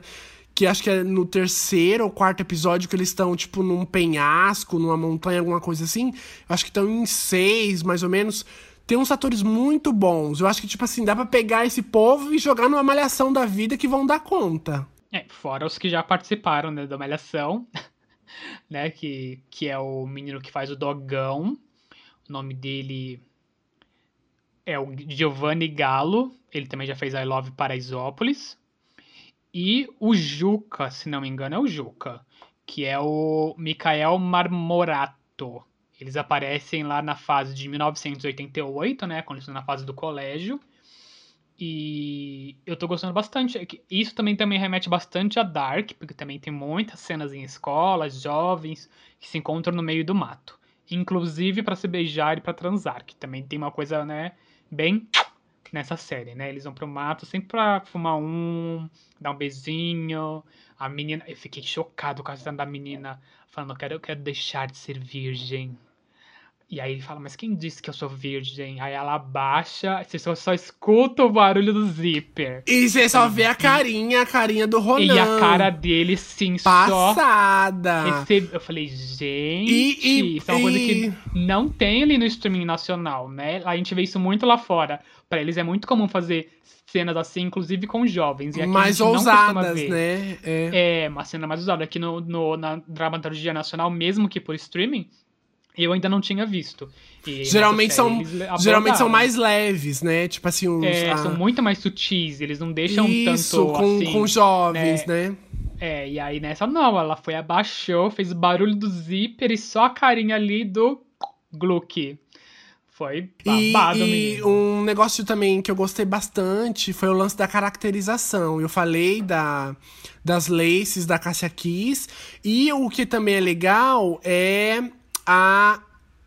S1: que acho que é no terceiro ou quarto episódio que eles estão, tipo, num penhasco, numa montanha, alguma coisa assim. Acho que estão em seis, mais ou menos. Tem uns atores muito bons. Eu acho que, tipo assim, dá pra pegar esse povo e jogar numa malhação da vida que vão dar conta.
S2: É, fora os que já participaram né, da Malhação, [LAUGHS] né? Que, que é o menino que faz o Dogão. O nome dele é o Giovanni Gallo. Ele também já fez I Love Paraisópolis. E o Juca, se não me engano, é o Juca. Que é o Michael Marmorato. Eles aparecem lá na fase de 1988, né? Quando eles estão na fase do colégio. E eu tô gostando bastante. É Isso também, também remete bastante a Dark, porque também tem muitas cenas em escolas, jovens que se encontram no meio do mato. Inclusive para se beijar e para transar, que também tem uma coisa, né, bem nessa série, né? Eles vão pro mato sempre pra fumar um, dar um beijinho. A menina, eu fiquei chocado com a cena da menina falando, quero, quero deixar de ser virgem. E aí ele fala, mas quem disse que eu sou virgem? Aí ela abaixa, você só, só escuta o barulho do zíper.
S1: E você só vê a carinha, a carinha do Ronan.
S2: E a cara dele, sim, só
S1: Passada.
S2: recebe... Eu falei, gente,
S1: E- e-
S2: isso é uma coisa
S1: e-
S2: que não tem ali no streaming nacional, né? A gente vê isso muito lá fora. Pra eles é muito comum fazer cenas assim, inclusive com jovens. E aqui
S1: Mais ousadas, né? É.
S2: É, uma cena mais usada. Aqui no, no- na dramaturgia nacional, mesmo que por streaming, eu ainda não tinha visto. E
S1: Geralmente são, geralmente são mais leves, né? Tipo assim, uns.
S2: É,
S1: ah,
S2: são muito mais sutis, eles não deixam
S1: Isso,
S2: tanto
S1: com,
S2: assim.
S1: com jovens, né?
S2: É, e aí nessa não, ela foi, abaixou, fez o barulho do zíper e só a carinha ali do Gluck. Foi
S1: E,
S2: babado,
S1: e
S2: menino.
S1: um negócio também que eu gostei bastante foi o lance da caracterização. Eu falei da, das laces da Cassia Kiss. E o que também é legal é a,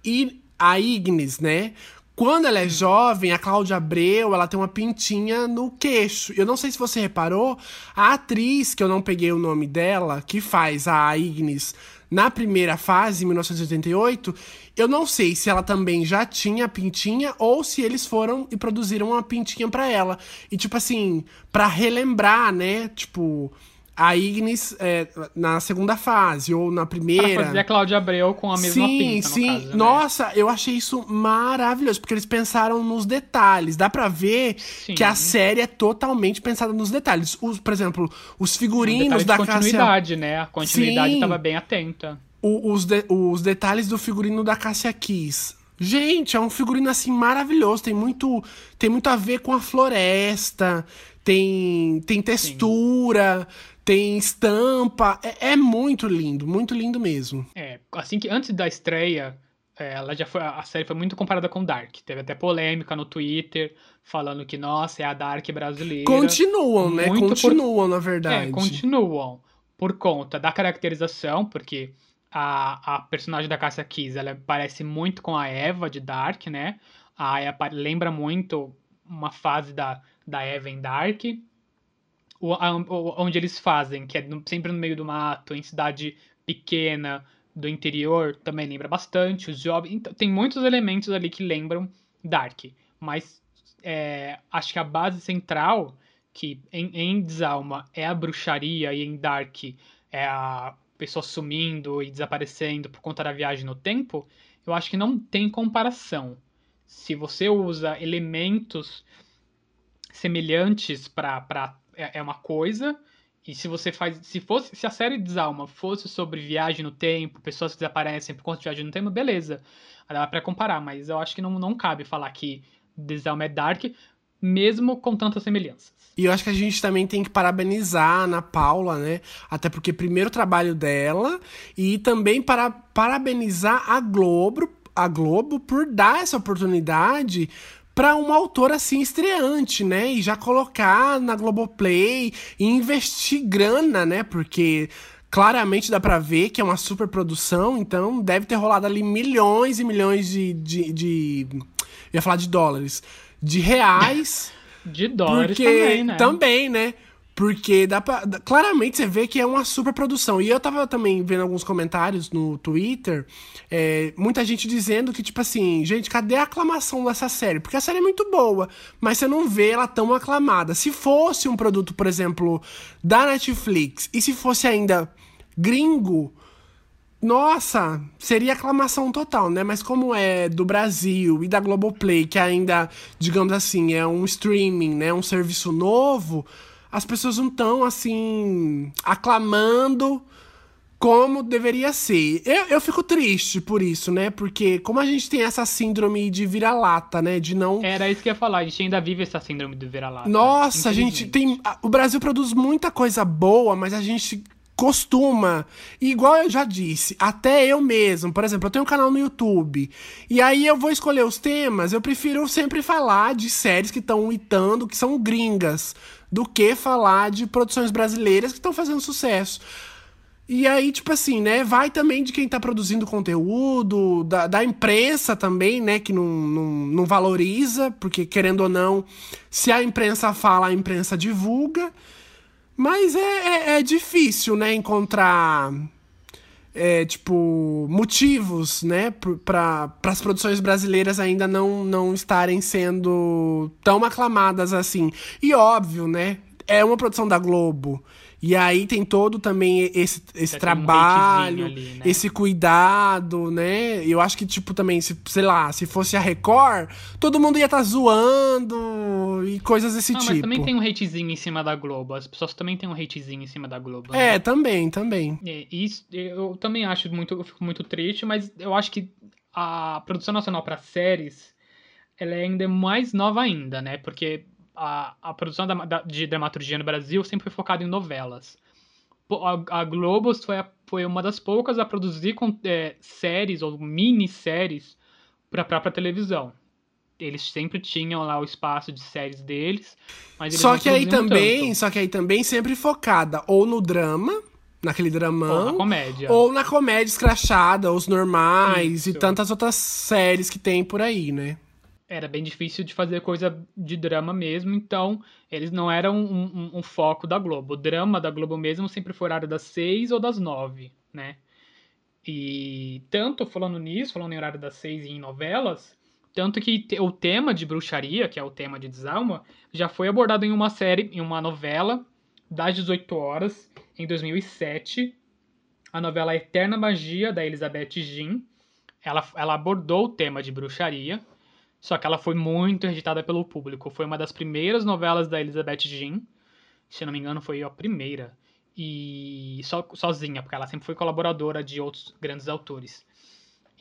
S1: I- a Ignis, né? Quando ela é jovem, a Cláudia Abreu, ela tem uma pintinha no queixo. Eu não sei se você reparou, a atriz, que eu não peguei o nome dela, que faz a Ignis na primeira fase, em 1988, eu não sei se ela também já tinha a pintinha ou se eles foram e produziram uma pintinha pra ela. E tipo assim, pra relembrar, né? Tipo, a Ignis é, na segunda fase ou na primeira.
S2: Pra fazer a Cláudia Abreu com a mesma
S1: sim,
S2: pinta,
S1: sim.
S2: caso, né?
S1: Nossa, eu achei isso maravilhoso, porque eles pensaram nos detalhes. Dá pra ver
S2: Sim.
S1: que a série é totalmente pensada nos detalhes. Os, por exemplo, os
S2: Um
S1: figurinos
S2: detalhe
S1: da Cássia.
S2: continuidade, né? A continuidade
S1: Sim.
S2: tava bem atenta.
S1: o- os, de- os detalhes do figurino da Cássia Kiss. Gente, é um figurino assim maravilhoso. Tem muito, tem muito a ver com a floresta. Tem, tem textura, tem estampa. É, é muito lindo, muito lindo mesmo.
S2: É, assim que antes da estreia, é, ela já foi, a série foi muito comparada com Dark. Teve até polêmica no Twitter falando que, nossa, é a Dark brasileira.
S1: Continuam, né?
S2: Muito por-
S1: Continuam, na verdade.
S2: É, continuam por conta da caracterização, porque a, a personagem da Cassia Kiss, ela parece muito com a Eva de Dark, né? A lembra muito uma fase da, da Eva em Dark. Onde eles fazem, que é sempre no meio do mato, em cidade pequena, do interior, também lembra bastante. Os. Então, tem muitos elementos ali que lembram Dark. Mas é, acho que a base central que em, em Desalma é a bruxaria e em Dark é a pessoa sumindo e desaparecendo por conta da viagem no tempo, eu acho que não tem comparação. se você usa elementos semelhantes para é, é uma coisa. E se você faz se fosse se a série Desalma fosse sobre viagem no tempo pessoas que desaparecem por conta de viagem no tempo beleza. Dá para comparar mas eu acho que não, não cabe falar que Desalma é dark mesmo com tantas semelhanças.
S1: E eu acho que a gente também tem que parabenizar a Ana Paula, né? Até porque primeiro trabalho dela e também para parabenizar a Globo, a Globo por dar essa oportunidade para uma autora assim estreante, né? E já colocar na Globoplay e investir grana, né? Porque claramente dá para ver que é uma super produção, então deve ter rolado ali milhões e milhões de. de, de ia falar de dólares. De reais.
S2: De dólares
S1: porque,
S2: também, né?
S1: Também, né? Porque dá pra, claramente você vê que é uma super produção. E eu tava também vendo alguns comentários no Twitter, é, muita gente dizendo que, tipo assim, gente, cadê a aclamação dessa série? Porque a série é muito boa, mas você não vê ela tão aclamada. Se fosse um produto, por exemplo, da Netflix, e se fosse ainda gringo, nossa, seria aclamação total, né? Mas como é do Brasil e da Globoplay, que ainda, digamos assim, é um streaming, né? Um serviço novo, as pessoas não estão, assim, aclamando como deveria ser. Eu, eu fico triste por isso, né? Porque como a gente tem essa síndrome de vira-lata, né? De não.
S2: Era isso que eu ia falar, a gente ainda vive essa síndrome de vira-lata.
S1: Nossa, a gente tem. O Brasil produz muita coisa boa, mas a gente costuma. igual eu já disse, até eu mesmo, por exemplo, eu tenho um canal no YouTube. E aí eu vou escolher os temas, eu prefiro sempre falar de séries que estão itando, que são gringas, do que falar de produções brasileiras que estão fazendo sucesso. E aí, tipo assim, né? Vai também de quem tá produzindo conteúdo, da, da imprensa também, né? Que não, não, não valoriza, porque querendo ou não, se a imprensa fala, a imprensa divulga. Mas é, é, é difícil, né, encontrar é, tipo, motivos, né, para as produções brasileiras ainda não, não estarem sendo tão aclamadas assim. E óbvio, né, é uma produção da Globo. E aí tem todo também esse, esse trabalho, um ali, né? esse cuidado, né? Eu acho que, tipo, também, se, sei lá, se fosse a Record, todo mundo ia estar tá zoando e coisas desse Não, tipo. Mas
S2: também tem um hatezinho em cima da Globo. As pessoas também têm um hatezinho em cima da Globo.
S1: Né? É, também, também.
S2: É, isso, eu também acho muito, eu fico muito triste, mas eu acho que a produção nacional para séries ela é ainda mais nova ainda, né? Porque a, a produção da, da, de dramaturgia no Brasil sempre foi focada em novelas. A, a Globo foi, a, foi uma das poucas a produzir com, é, séries ou minisséries para a própria televisão. Eles sempre tinham lá o espaço de séries deles, mas
S1: só que aí também, tanto. só que aí também sempre focada ou no drama, naquele dramão,
S2: ou na comédia,
S1: ou na comédia escrachada, os normais Isso. e tantas outras séries que tem por aí, né?
S2: Era bem difícil de fazer coisa de drama mesmo, então eles não eram um, um, um, foco da Globo. O drama da Globo mesmo sempre foi horário das seis ou das nove, né? E tanto falando nisso, falando em horário das seis e em novelas, tanto que o tema de bruxaria, que é o tema de Desalma, já foi abordado em uma série, em uma novela das 18 horas, em 2007. A novela Eterna Magia, da Elizabeth Jean. Ela, ela abordou o tema de bruxaria só que ela foi muito rejeitada pelo público. Foi uma das primeiras novelas da Elizabeth Jean. Se não me engano, foi a primeira. E so, sozinha, porque ela sempre foi colaboradora de outros grandes autores.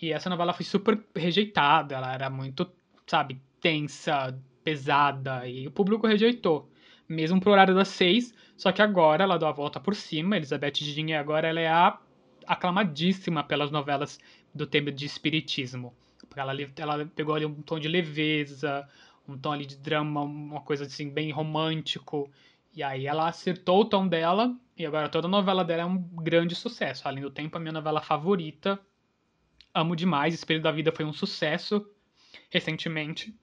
S2: E essa novela foi super rejeitada. Ela era muito, sabe, tensa, pesada. E o público rejeitou. Mesmo pro horário das seis. Só que agora ela deu a volta por cima. Elizabeth Jean agora ela é a aclamadíssima pelas novelas do tema de espiritismo. Ela, ela pegou ali um tom de leveza, um tom ali de drama, uma coisa assim, bem romântico. E aí ela acertou o tom dela, e agora toda a novela dela é um grande sucesso. Além do tempo, a minha novela favorita. Amo demais, Espelho da Vida foi um sucesso recentemente.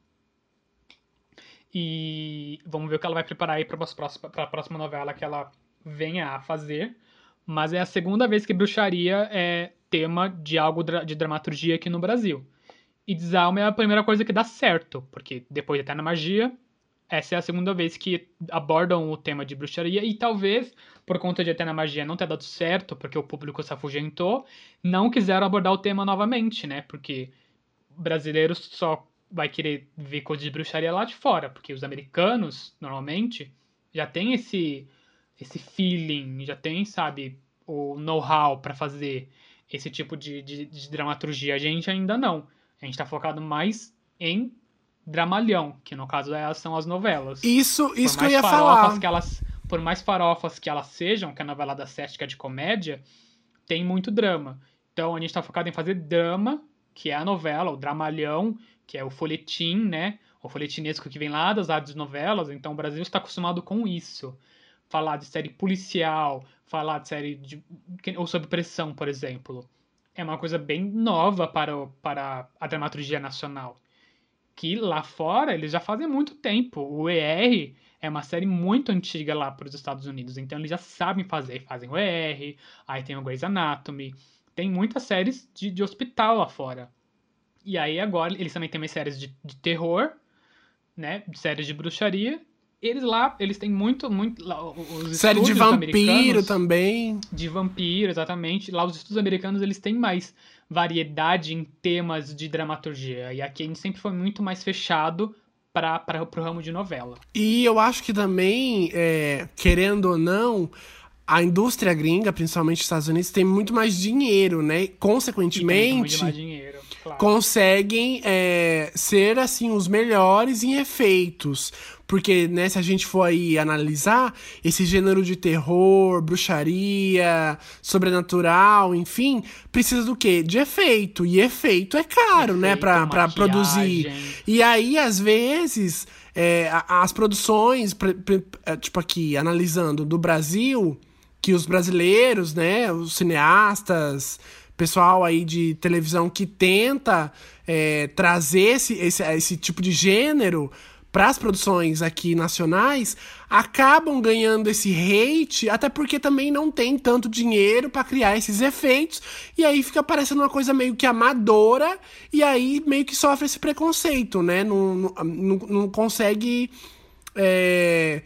S2: E vamos ver o que ela vai preparar aí para a próxima novela que ela venha a fazer. Mas é a segunda vez que bruxaria é tema de algo de dramaturgia aqui no Brasil. E Desalma é a primeira coisa que dá certo, porque depois de Eterna Magia, essa é a segunda vez que abordam o tema de bruxaria e talvez, por conta de Eterna Magia não ter dado certo, porque o público se afugentou, não quiseram abordar o tema novamente, né? Porque brasileiros só vai querer ver coisa de bruxaria lá de fora, porque os americanos, normalmente, já tem esse esse feeling, já tem, sabe, o know-how para fazer esse tipo de, de, de, dramaturgia. A gente ainda não. A gente tá focado mais em dramalhão, que no caso é, são as novelas.
S1: Isso, isso que eu ia falar.
S2: Que elas, por mais farofas que elas sejam, que a novela da Sete é de comédia, tem muito drama. Então a gente tá focado em fazer drama, que é a novela, o dramalhão, que é o folhetim, né? O folhetinesco que vem lá das artes novelas. Então o Brasil está acostumado com isso. Falar de série policial, falar de série de, ou sobre pressão, por exemplo. É uma coisa bem nova para, o, para a dramaturgia nacional. Que lá fora eles já fazem muito tempo. O ER é uma série muito antiga lá para os Estados Unidos. Então eles já sabem fazer. Fazem o ER, aí tem o Grey's Anatomy. Tem muitas séries de, de hospital lá fora. E aí agora eles também têm séries de, de terror, né? Séries de bruxaria. Eles lá, eles têm muito, muito. Lá, os
S1: Série de vampiro também.
S2: De vampiro, exatamente. Lá os estudos americanos eles têm mais variedade em temas de dramaturgia. E aqui a gente sempre foi muito mais fechado para o ramo de novela.
S1: E eu acho que também, é, querendo ou não, a indústria gringa, principalmente os Estados Unidos, tem muito mais dinheiro, né? Consequentemente,
S2: dinheiro, claro.
S1: conseguem é, ser assim os melhores em efeitos. Porque, né, se a gente for aí analisar, esse gênero de terror, bruxaria, sobrenatural, enfim, precisa do quê? De efeito. E efeito é caro, efeito, né, pra, pra produzir. E aí, às vezes, é, as produções, é, tipo aqui, analisando do Brasil, que os brasileiros, né, os cineastas, pessoal aí de televisão que tenta é, trazer esse, esse, esse tipo de gênero para as produções aqui nacionais acabam ganhando esse hate, até porque também não tem tanto dinheiro para criar esses efeitos, e aí fica parecendo uma coisa meio que amadora, e aí meio que sofre esse preconceito, né? Não, não, não consegue. É,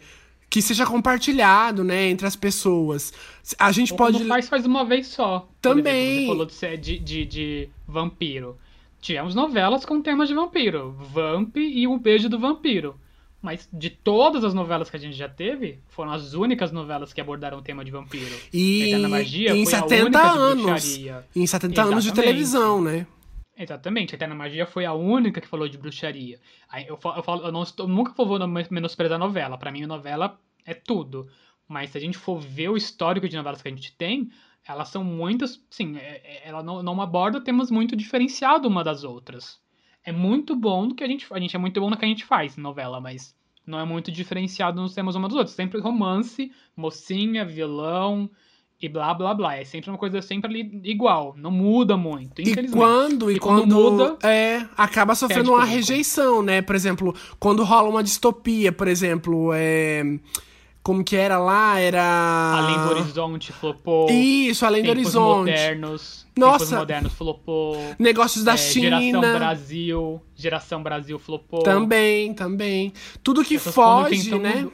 S1: que seja compartilhado, né, entre as pessoas. A gente Ou pode.
S2: faz, faz uma vez só.
S1: Também.
S2: Exemplo, você falou de, de, de vampiro. Tivemos novelas com temas de vampiro. Vamp e o Beijo do Vampiro. Mas de todas as novelas que a gente já teve, foram as únicas novelas que abordaram o tema de vampiro.
S1: E Eterna Magia em 70 anos. Em 70 Exatamente. anos de televisão, né?
S2: Exatamente, a Eterna Magia foi a única que falou de bruxaria. Eu, falo, eu, eu não estou, nunca vou menosprezar a novela. Para mim, a novela é tudo. Mas se a gente for ver o histórico de novelas que a gente tem, elas são muitas, sim, é, é, ela não, não aborda temas muito diferenciados uma das outras. É muito bom do que a gente a gente é muito bom no que a gente faz em novela, mas não é muito diferenciado nos temas uma dos outros. Sempre romance, mocinha, vilão e blá blá blá. É sempre uma coisa sempre ali igual, não muda muito.
S1: E quando e, e quando, quando, muda, é, acaba sofrendo uma rejeição, né? Por exemplo, quando rola uma distopia, por exemplo, é como que era lá? Era.
S2: Além do Horizonte flopou.
S1: Isso, Além do Horizonte.
S2: Modernos.
S1: Nossa.
S2: Modernos flopou.
S1: Negócios da é, China.
S2: Geração Brasil. Geração Brasil flopou.
S1: Também, também. Tudo que Essas foge, né?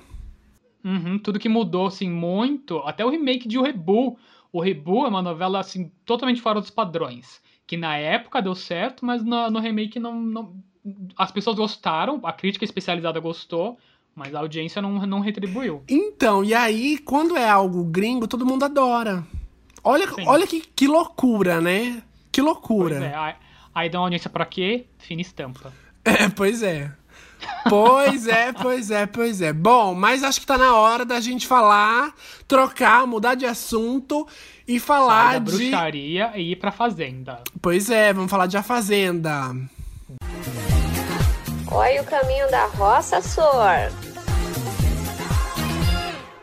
S2: Uhum, tudo que mudou, assim, muito. Até o remake de O Rebu. O Rebu é uma novela, assim, totalmente fora dos padrões. Que na época deu certo, mas no, no remake não, não. As pessoas gostaram, a crítica especializada gostou mas a audiência não, não retribuiu.
S1: Então, e aí, quando é algo gringo, todo mundo adora. Olha, olha que, que loucura, né? Que loucura.
S2: Pois é. Aí dá uma audiência pra quê? Fina estampa. [LAUGHS]
S1: É, pois é. Pois é, pois é, pois é. Bom, mas acho que tá na hora da gente falar, trocar, mudar de assunto e falar Sai da
S2: de. bruxaria e ir pra fazenda.
S1: Pois é, vamos falar de A Fazenda.
S3: Olha o caminho da roça, Sor.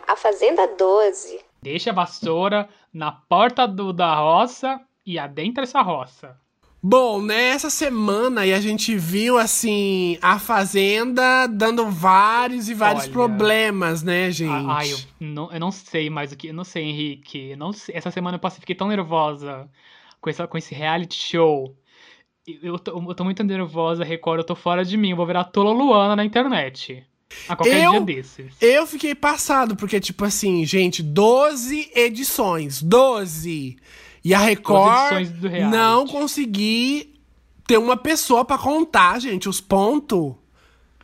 S3: A Fazenda 12.
S2: Deixa a vassoura na porta do, da roça e adentra essa roça.
S1: Bom, nessa semana a gente viu assim a Fazenda dando vários e vários Olha, problemas, né, gente?
S2: Ai, eu não, eu não sei mais o que. Eu não sei, Henrique. não sei, essa semana eu passei, fiquei tão nervosa com, essa, com esse reality show. Eu tô, eu tô muito nervosa, Record, eu tô fora de mim. Eu vou virar tola Luana na internet. A qualquer
S1: eu,
S2: dia desses.
S1: Eu fiquei passado, porque, tipo assim, gente, 12 edições. 12! E a Record não consegui ter uma pessoa pra contar, gente, os pontos.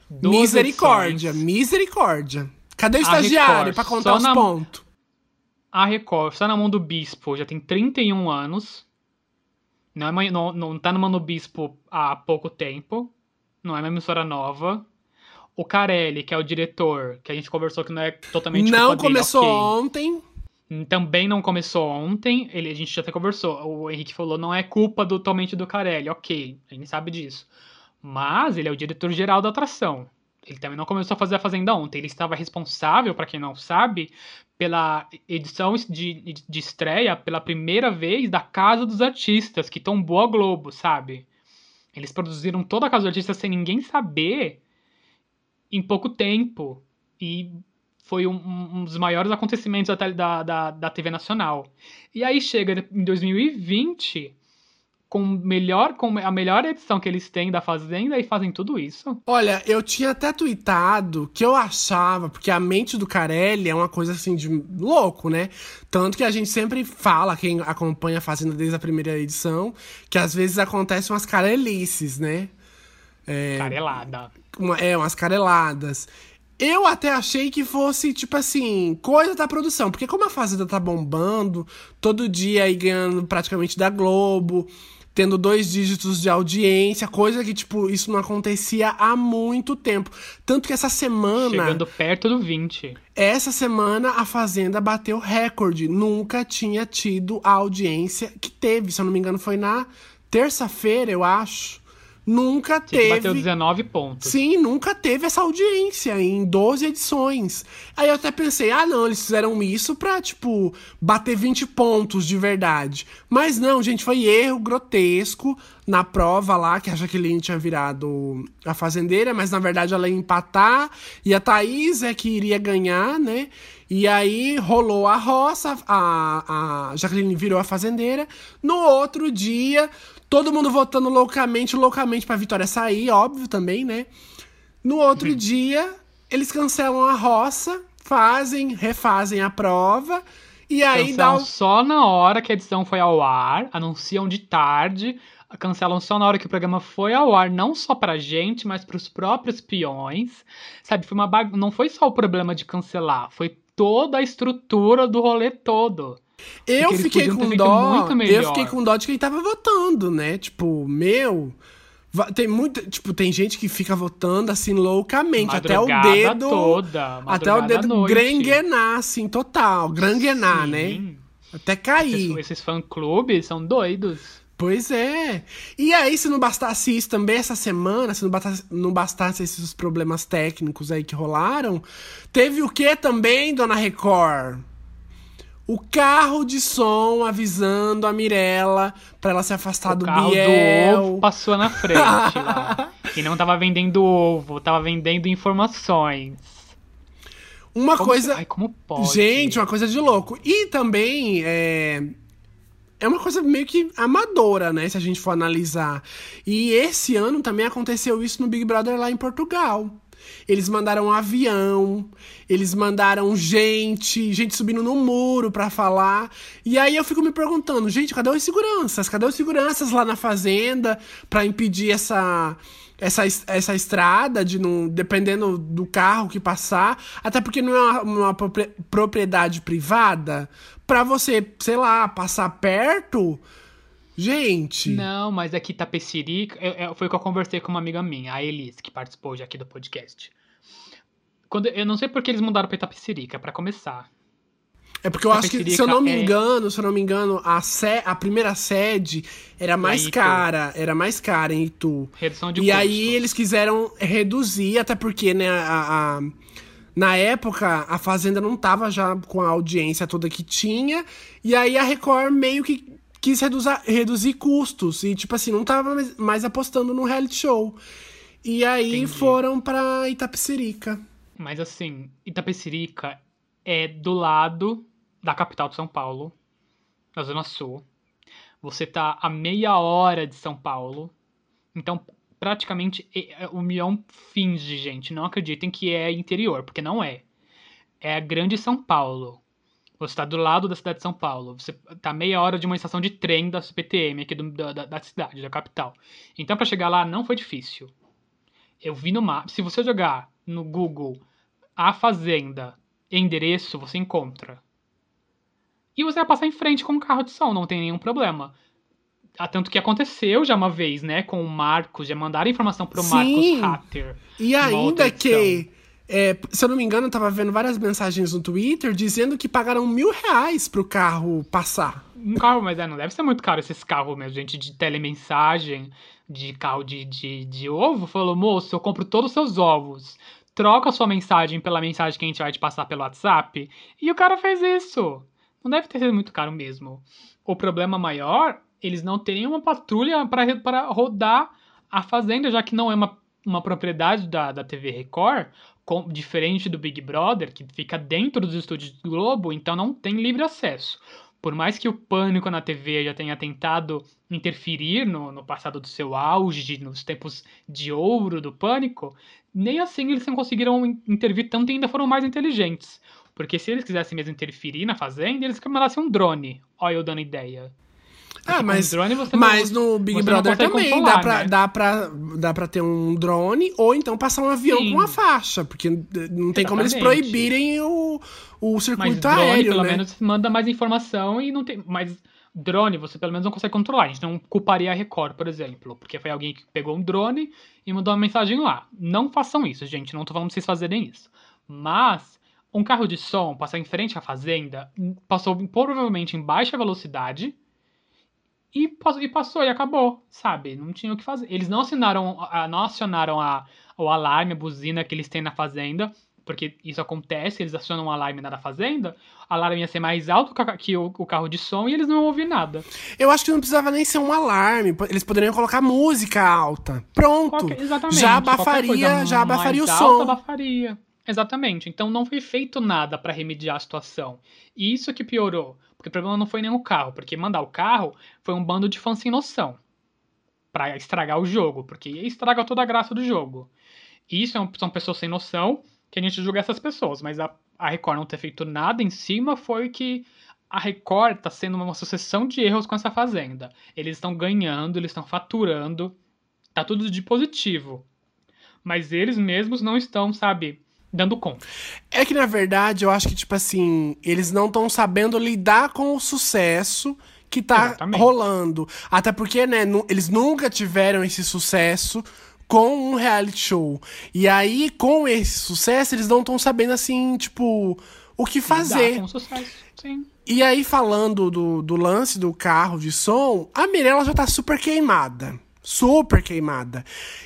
S1: Misericórdia,
S2: edições.
S1: misericórdia. Cadê o
S2: A
S1: estagiário pra contar
S2: só
S1: os
S2: na-
S1: pontos?
S2: A Record está na mão do Bispo, já tem 31 anos. Não, é, uma- não, não tá na mão do Bispo há pouco tempo. Não é uma emissora nova. O Carelli, que é o diretor, que a gente conversou que não é totalmente
S1: Não
S2: culpa dele,
S1: começou
S2: ok.
S1: ontem.
S2: Também não começou ontem. Ele, a gente já até conversou. O Henrique falou, não é culpa do, totalmente do Carelli. Ok, a gente sabe disso. Mas ele é o diretor-geral da atração. Ele também não começou a fazer a Fazenda ontem. Ele estava responsável, para quem não sabe, pela edição de, de estreia pela primeira vez da Casa dos Artistas, que tombou a Globo, sabe? Eles produziram toda a Casa dos Artistas sem ninguém saber em pouco tempo. E foi um, um dos maiores acontecimentos da, da, da, da TV Nacional. E aí chega em 2020 com, melhor, com a melhor edição que eles têm da Fazenda e fazem tudo isso.
S1: Olha, eu tinha até tweetado que eu achava, porque a mente do Carelli é uma coisa assim de louco, né? Tanto que a gente sempre fala, quem acompanha a Fazenda desde a primeira edição, que às vezes acontecem umas carelices, né?
S2: Carelada.
S1: uma- é, umas careladas. Eu até achei que fosse, tipo assim, coisa da produção. Porque como a Fazenda tá bombando, todo dia aí ganhando praticamente da Globo, tendo dois dígitos de audiência, coisa que, tipo, isso não acontecia há muito tempo. Tanto que essa semana.
S2: Chegando perto do 20.
S1: Essa semana a Fazenda bateu recorde. Nunca tinha tido a audiência que teve. Se eu não me engano, foi na terça-feira, eu acho. Nunca
S2: Que
S1: teve.
S2: bateu 19 pontos.
S1: Sim, nunca teve essa audiência em 12 edições. Aí eu até pensei, ah não, eles fizeram isso pra, tipo, bater 20 pontos de verdade. Mas não, gente, foi erro grotesco na prova lá, que a Jaqueline tinha virado a fazendeira, mas na verdade ela ia empatar, e a Thaís é que iria ganhar, né? E aí rolou a roça, a, a Jaqueline virou a fazendeira. No outro dia, todo mundo votando loucamente, loucamente pra Vitória sair, óbvio também, né? No outro dia, eles cancelam a roça, fazem, refazem a prova, e aí dá
S2: Cancelam
S1: o...
S2: só na hora que a edição foi ao ar, anunciam de tarde, cancelam só na hora que o programa foi ao ar, não só pra gente, mas pros próprios peões. Sabe, foi uma bag... não foi só o problema de cancelar, foi toda a estrutura do rolê todo.
S1: Eu fiquei com dó. Eu fiquei com dó de quem tava votando, né? Tipo, meu. Tem muita. Tipo, tem gente que fica votando assim loucamente. Até o
S2: Madrugada
S1: dedo.
S2: toda,
S1: até o
S2: madrugada
S1: dedo
S2: noite.
S1: granguenar, assim, total. Granguenar, né? Até cair.
S2: Esses, esses fã-clubes são doidos.
S1: Pois é. E aí, se não bastasse isso também essa semana, se não bastasse, não bastasse esses problemas técnicos aí que rolaram, teve o que também, dona Record? O carro de som avisando a Mirella pra ela se afastar
S2: o
S1: do
S2: carro do
S1: Biel.
S2: ovo passou na frente lá. [LAUGHS] E não tava vendendo ovo, tava vendendo informações.
S1: Uma
S2: Como
S1: coisa.
S2: Ai, como pode?
S1: Gente, uma coisa de louco. E também é. É uma coisa meio que amadora, né? Se a gente for analisar. E esse ano também aconteceu isso no Big Brother lá em Portugal. Eles mandaram um avião, eles mandaram gente, gente subindo no muro pra falar. E aí eu fico me perguntando, gente, cadê os seguranças? Cadê os seguranças lá na fazenda pra impedir essa essa, es- essa estrada de não dependendo do carro que passar, até porque não é uma, uma propri- propriedade privada pra você, sei lá, passar perto. Gente,
S2: Não, mas aqui Tapecirica. eu- eu- foi o que eu conversei com uma amiga minha, a Elis, que participou já aqui do podcast. Quando, eu não sei por que eles mudaram pra Itapecirica, pra começar.
S1: é porque eu acho que, se eu não me
S2: é-
S1: engano, se eu não me engano, a, sé- a primeira sede era mais cara, era mais cara em Itu.
S2: Redução de
S1: E aí eles quiseram reduzir, até porque, né, a, a- na época a Fazenda não tava já com a audiência toda que tinha, e aí a Record meio que quis reduzir, reduzir custos, e tipo assim, não tava mais, apostando no reality show. E aí
S2: Entendi.
S1: foram pra Itapecerica.
S2: Mas assim, Itapecirica é do lado da capital de São Paulo, na Zona Sul. Você tá a meia hora de São Paulo. Então, praticamente, é- o Mion finge, gente. Não acreditem que é interior, porque não é. É a grande São Paulo. Você está do lado da cidade de São Paulo. Você está meia hora de uma estação de trem da CPTM aqui do, da, da cidade, da capital. Então, para chegar lá não foi difícil. Eu vi no mapa. Se você jogar no Google a fazenda endereço, você encontra. E você vai passar em frente com um carro de som, não tem nenhum problema. Ah, tanto que aconteceu já uma vez, né, com o Marcos, já mandaram informação pro
S1: Sim.
S2: Marcos Hatter.
S1: E ainda que, é, se eu não me engano, eu tava vendo várias mensagens no Twitter dizendo que pagaram mil reais pro carro passar.
S2: Um carro, mas é, não deve ser muito caro esses carros mesmo, gente, de telemensagem, de carro de, de, de ovo. Falou, moço, eu compro todos os seus ovos. Troca sua mensagem pela mensagem que a gente vai te passar pelo WhatsApp. E o cara fez isso. Não deve ter sido muito caro mesmo. O problema maior, eles não terem uma patrulha para rodar a fazenda, já que não é uma, uma propriedade da, da TV Record, com, diferente do Big Brother, que fica dentro dos estúdios do Globo, então não tem livre acesso. Por mais que o Pânico na TV já tenha tentado interferir no, no passado do seu auge, nos tempos de ouro do Pânico, nem assim eles não conseguiram in- intervir tanto e ainda foram mais inteligentes. Porque se eles quisessem mesmo interferir na fazenda, eles mandassem um drone. Olha eu dando ideia.
S1: Ah, mas,
S2: drone
S1: mas
S2: não-
S1: no Big Brother também
S2: controlar,
S1: dá, pra,
S2: né?
S1: dá, pra, dá pra ter um drone ou então passar um avião
S2: Sim.
S1: com uma faixa, porque eh, não tem como eles
S2: Exatamente.
S1: proibirem o, o
S2: Mas
S1: circuito
S2: drone,
S1: aéreo,
S2: pelo
S1: né?
S2: menos, manda mais informação e não tem. Mas drone, você pelo menos não consegue controlar. A gente não culparia a Record, por exemplo. Porque foi alguém que pegou um drone e mandou uma mensagem lá. Não façam isso, gente. Não tô falando pra vocês fazerem isso. Mas um carro de som passar em frente à fazenda, passou provavelmente em baixa velocidade. E passou, e passou e acabou, sabe? Não tinha o que fazer. Eles não assinaram, a- não acionaram a, o alarme, a buzina que eles têm na fazenda, porque isso acontece, eles acionam um alarme na da fazenda, o alarme ia ser mais alto que o, o carro de som e eles não ouviram nada.
S1: Eu acho que não precisava nem ser um alarme. Eles poderiam colocar música alta. Pronto.
S2: Qualquer- exatamente.
S1: já abafaria, já abafaria o som.
S2: abafaria. Exatamente. Então não foi feito nada pra remediar a situação. E isso que piorou. Porque o problema não foi nem o carro, porque mandar o carro foi um bando de fãs sem noção. Pra estragar o jogo, porque estraga toda a graça do jogo. E isso é um- são pessoas sem noção que a gente julga essas pessoas, mas a, a Record não ter feito nada em cima foi que a Record tá sendo uma sucessão de erros com essa fazenda. Eles estão ganhando, eles estão faturando, tá tudo de positivo. Mas eles mesmos não estão, sabe, dando conta.
S1: É que, na verdade, eu acho que, tipo assim, eles não estão sabendo lidar com o sucesso que tá
S2: Exatamente.
S1: rolando. Até porque, né, eles nunca tiveram esse sucesso com um reality show. E aí, com esse sucesso, eles não estão sabendo, assim, tipo, o que fazer.
S2: Dá com sucesso, sim.
S1: E aí, falando do, do lance do carro de som, a Mirella já tá super queimada. Super queimada.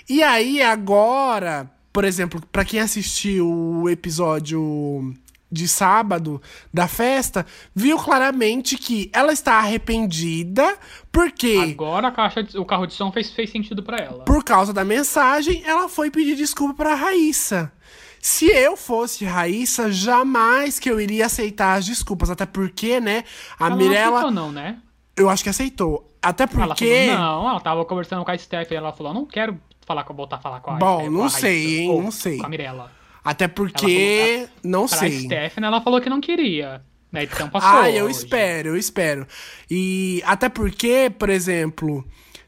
S1: E aí, agora, por exemplo, pra quem assistiu o episódio de sábado da festa, viu claramente que ela está arrependida porque,
S2: Agora a caixa de- o carro de som fez, fez sentido pra ela.
S1: por causa da mensagem, ela foi pedir desculpa pra Raíssa. Se eu fosse Raíssa, jamais que eu iria aceitar as desculpas. Até porque, né, a
S2: ela
S1: Mirella.
S2: não aceitou, não, né?
S1: Eu acho que aceitou. Até
S2: Ela
S1: porque.
S2: falou, não, ela tava conversando com a Steph e ela falou, não quero falar com, voltar a falar com a
S1: Bom,
S2: com a
S1: não
S2: Raíssa,
S1: sei, hein, não sei.
S2: Com a Mirella.
S1: Até porque. Não
S2: Pra
S1: sei.
S2: Stephanie, ela falou que não queria. Na edição passou.
S1: Ah, eu
S2: hoje.
S1: espero, eu espero. E até porque, por exemplo,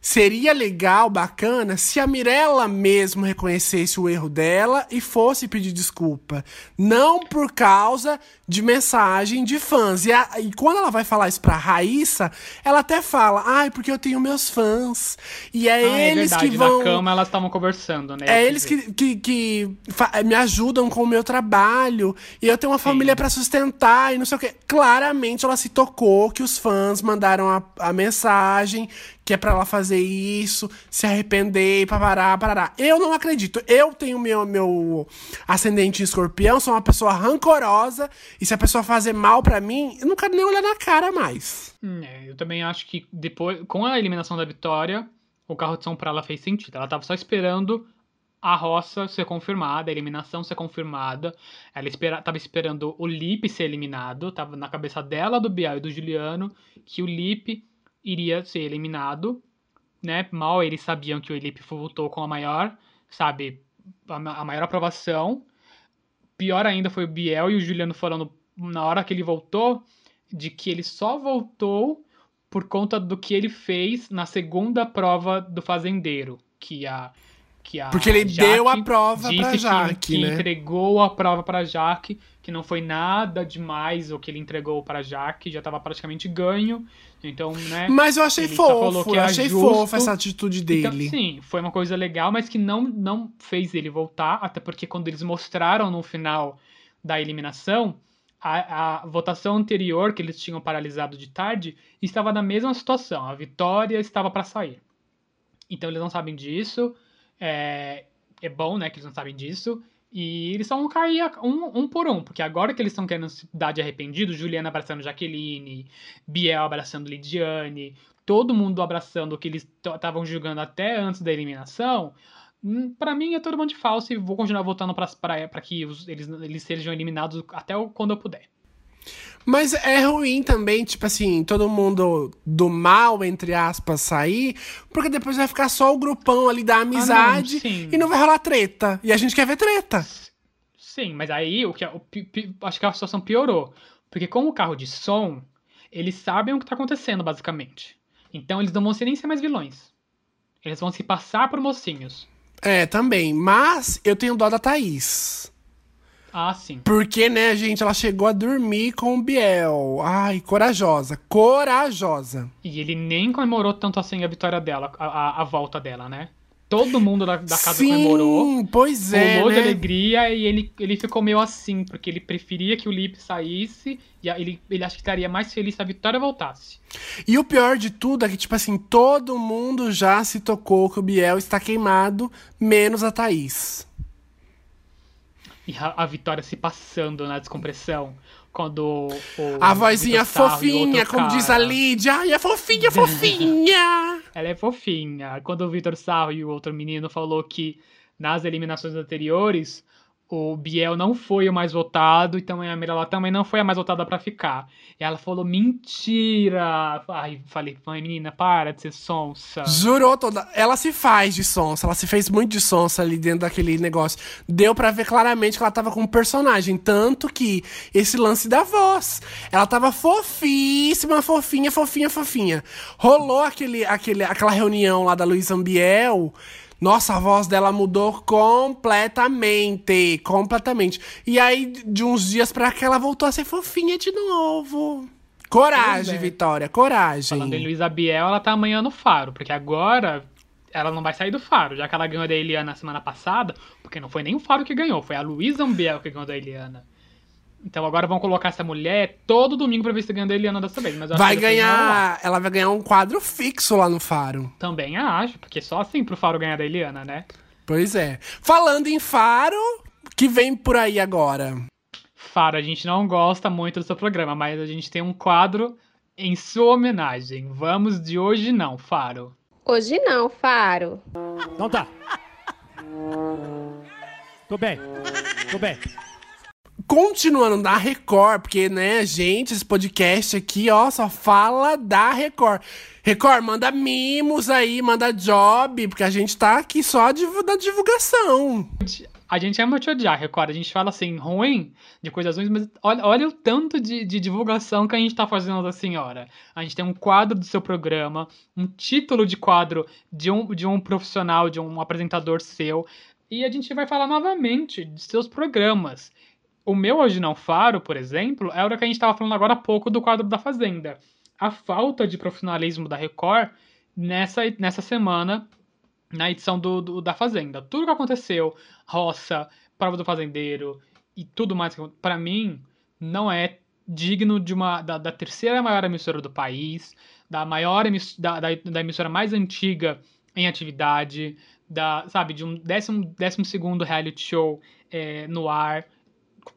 S1: seria legal, bacana, se a Mirella mesmo reconhecesse o erro dela e fosse pedir desculpa. Não por causa de mensagem de fãs. E, a- e quando ela vai falar isso pra Raíssa, ela até fala, ai, porque eu tenho meus fãs. E é
S2: Ah, é
S1: eles
S2: verdade,
S1: que vão.
S2: na cama elas estavam conversando, né?
S1: É eles que, que, que me ajudam com o meu trabalho. E eu tenho uma família pra sustentar e não sei o quê. Claramente ela se tocou que os fãs mandaram a, a mensagem que é pra ela fazer isso, se arrepender e parará. Eu não acredito. Eu tenho meu, meu ascendente em escorpião, sou uma pessoa rancorosa. E se a pessoa fazer mal pra mim, eu não quero nem olhar na cara mais.
S2: Hum, é, eu também acho que depois, com a eliminação da Vitória, o carro de som pra ela fez sentido. Ela tava só esperando a roça ser confirmada, a eliminação ser confirmada. Ela espera, tava esperando o Lipe ser eliminado. Tava na cabeça dela, do Bial e do Juliano, que o Lipe iria ser eliminado. Né? Mal eles sabiam que o Lipe voltou com a maior, sabe, a maior aprovação. Pior ainda foi o Biel e o Juliano falando na hora que ele voltou, de que ele só voltou por conta do que ele fez na segunda prova do fazendeiro, que a que a
S1: Porque ele
S2: Jaque
S1: deu a prova
S2: disse
S1: pra
S2: que-
S1: Jaque,
S2: que,
S1: né?
S2: entregou a prova pra Jaque, que não foi nada demais o que ele entregou pra Jaque, já tava praticamente ganho. Então, né?
S1: Mas eu achei fofo,
S2: que
S1: eu
S2: era
S1: achei
S2: justo.
S1: fofo essa atitude
S2: Então,
S1: dele.
S2: sim, foi uma coisa legal, mas que não, não fez ele voltar, até porque quando eles mostraram no final da eliminação, a, a votação anterior, que eles tinham paralisado de tarde, estava na mesma situação. A vitória estava para sair. Então eles não sabem disso. É, é bom, né, que eles não sabem disso. E eles só vão cair um, um por um, porque agora que eles estão querendo se dar de arrependido, Juliana abraçando Jaqueline, Biel abraçando Lidiane, todo mundo abraçando o que eles estavam julgando até antes da eliminação, hum, pra mim é todo mundo de falso e vou continuar votando pra, pra, que os- eles, eles sejam eliminados até quando eu puder.
S1: Mas é ruim também, tipo assim, todo mundo do mal, entre aspas, sair, porque depois vai ficar só o grupão ali da amizade
S2: sim.
S1: e não vai rolar treta. E a gente quer ver treta.
S2: Sim, mas aí o que, o pi- pi- acho que a situação piorou. Porque com o carro de som, eles sabem o que tá acontecendo, basicamente. Então eles não vão ser nem ser mais vilões. Eles vão se passar por mocinhos.
S1: É, também. Mas eu tenho dó da Thaís.
S2: Ah, sim.
S1: Porque, né, gente, ela chegou a dormir com o Biel. Ai, corajosa. Corajosa.
S2: E ele nem comemorou tanto assim a vitória dela, a, a- a volta dela, né? Todo mundo da, da casa
S1: Sim,
S2: comemorou.
S1: pois é,
S2: Pulou de
S1: né?
S2: alegria e ele, ele ficou meio assim, porque ele preferia que o Lip saísse e ele, ele acha que estaria mais feliz se a vitória voltasse.
S1: E o pior de tudo é que, tipo assim, todo mundo já se tocou que o Biel está queimado, menos a Thaís.
S2: E a, a vitória se passando na descompressão. Quando o.
S1: A vozinha
S2: o
S1: fofinha, como diz a
S2: cara-
S1: Lídia. Ai, é fofinha, fofinha. [LAUGHS]
S2: Ela é fofinha. Quando o Vitor Sarro e o outro menino falou que nas eliminações anteriores o Biel não foi o mais votado, então a Mirella também não foi a mais votada pra ficar. E ela falou, mentira! Ai, falei, mãe, menina, para de ser sonsa.
S1: Jurou toda. Ela se faz de sonsa, ela se fez muito de sonsa ali dentro daquele negócio. Deu pra ver claramente que ela tava com um personagem. Tanto que esse lance da voz. Ela tava fofíssima, fofinha, fofinha, fofinha. Rolou aquele, aquele, aquela reunião lá da Luísa Ambiel. Nossa, a voz dela mudou completamente. Completamente. E aí, de uns dias pra cá, ela voltou a ser fofinha de novo. Coragem,
S2: é.
S1: Vitória, coragem.
S2: Falando em Luísa Biel, ela tá amanhã no Faro, porque agora ela não vai sair do Faro, já que ela ganhou da Eliana na semana passada, porque não foi nem o Faro que ganhou, foi a Luísa Biel que ganhou da Eliana. Então agora vão colocar essa mulher todo domingo pra ver se ganha da Eliana dessa vez. Mas eu acho
S1: Vai ganhar. Ela vai ganhar um quadro fixo lá no Faro.
S2: Também acho, porque só assim pro Faro ganhar da Eliana, né?
S1: Pois é. Falando em Faro, que vem por aí agora?
S2: Faro, a gente não gosta muito do seu programa, mas a gente tem um quadro em sua homenagem. Vamos de hoje não, Faro.
S3: Hoje não, Faro.
S4: Então tá. Tô bem. Tô bem.
S1: Continuando na Record, porque, né, gente, esse podcast aqui, ó, só fala da Record. Record, manda mimos aí, manda job, porque a gente tá aqui só da divulgação.
S2: A gente ama te odiar, Record. A gente fala assim, ruim, de coisas ruins, mas olha, olha o tanto de, de divulgação que a gente tá fazendo da senhora. A gente tem um quadro do seu programa, um título de quadro de um, de um profissional, de um apresentador seu, e a gente vai falar novamente de seus programas. O meu Hoje Não Faro, por exemplo, é o que a gente estava falando agora há pouco do quadro da Fazenda. A falta de profissionalismo da Record nessa, nessa semana na edição do, do- da Fazenda. Tudo que aconteceu, roça, prova do fazendeiro e tudo mais, pra mim, não é digno de uma da, da terceira maior emissora do país, da maior emiss- da, da, da emissora mais antiga em atividade, da, sabe, de um décimo, décimo segundo reality show é, no ar.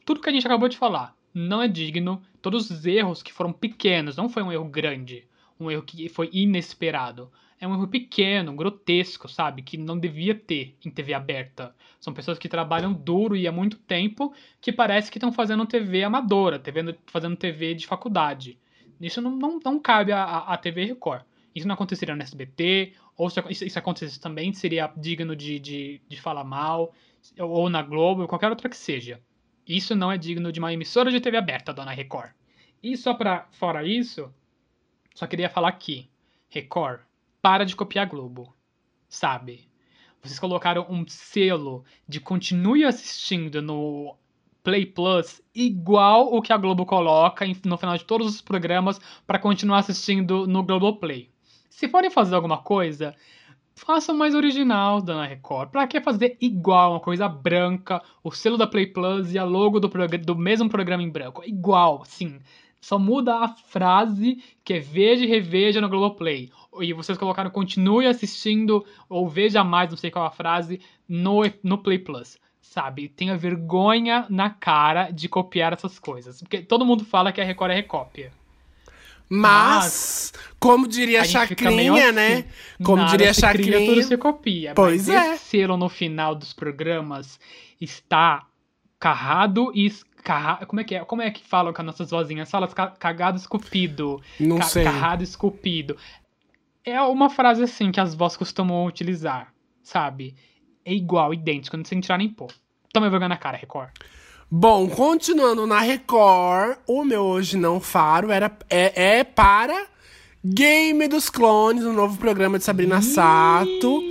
S2: Tudo que a gente acabou de falar não é digno. Todos os erros que foram pequenos, não foi um erro grande, um erro que foi inesperado é um erro pequeno, grotesco, sabe? Que não devia ter em TV aberta. São pessoas que trabalham duro e há muito tempo que parece que estão fazendo TV amadora, TV, fazendo TV de faculdade. Isso não, não, não cabe à, TV Record. Isso não aconteceria no SBT, ou se isso, isso acontecesse também, seria digno de, de, de falar mal, ou na Globo, ou qualquer outra que seja. Isso não é digno de uma emissora de TV aberta, dona Record. E só pra fora isso, só queria falar aqui. Record, para de copiar Globo. Sabe? Vocês colocaram um selo de continue assistindo no Play Plus igual o que a Globo coloca no final de todos os programas para continuar assistindo no Globoplay. Se forem fazer alguma coisa, façam mais original, Dona Record. Pra que fazer igual, uma coisa branca, o selo da Play Plus e a logo do, do mesmo programa em branco? Igual, sim. Só muda a frase que é veja e reveja no Globoplay. E vocês colocaram continue assistindo ou veja mais, não sei qual a frase, no, no Play Plus. Sabe? Tenha vergonha na cara de copiar essas coisas. Porque todo mundo fala que a Record é recópia.
S1: Mas, como diria a Chacrinha, né?
S2: assim.
S1: Como
S2: Nada
S1: diria a
S2: se cria, tudo
S1: Chacrinha.
S2: se copia.
S1: Pois
S2: mas
S1: é.
S2: esse selo no final dos programas está carrado e escarra... como é que é? Como é que falam com as nossas vozinhas? Fala ca- cagado esculpido.
S1: Não
S2: Ca-
S1: sei.
S2: Carrado esculpido. É uma frase assim que as vozes costumam utilizar, sabe? É igual, idêntico, não sem tirar nem pôr. Toma vergonha na cara, Record.
S1: Bom, continuando na Record, o meu Hoje Não Faro era, é, é para Game dos Clones, um novo programa de Sabrina Sato.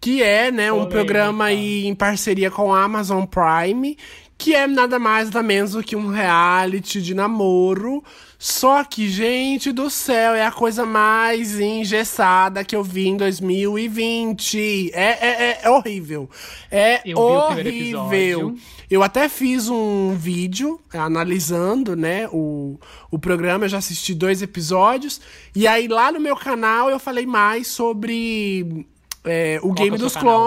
S1: Que é, né, um
S2: Polêmica.
S1: programa aí em parceria com a Amazon Prime, que é nada mais nada menos do que um reality de namoro. Só que, gente do céu, é a coisa mais engessada que eu vi em 2020. É, é, é, é horrível. É
S2: Eu
S1: horrível. Eu até fiz um vídeo analisando, né, o, o programa. Eu já assisti dois episódios. E aí, lá no meu canal, eu falei mais sobre é, o
S2: Qual
S1: Game
S2: é
S1: dos
S2: seu canal?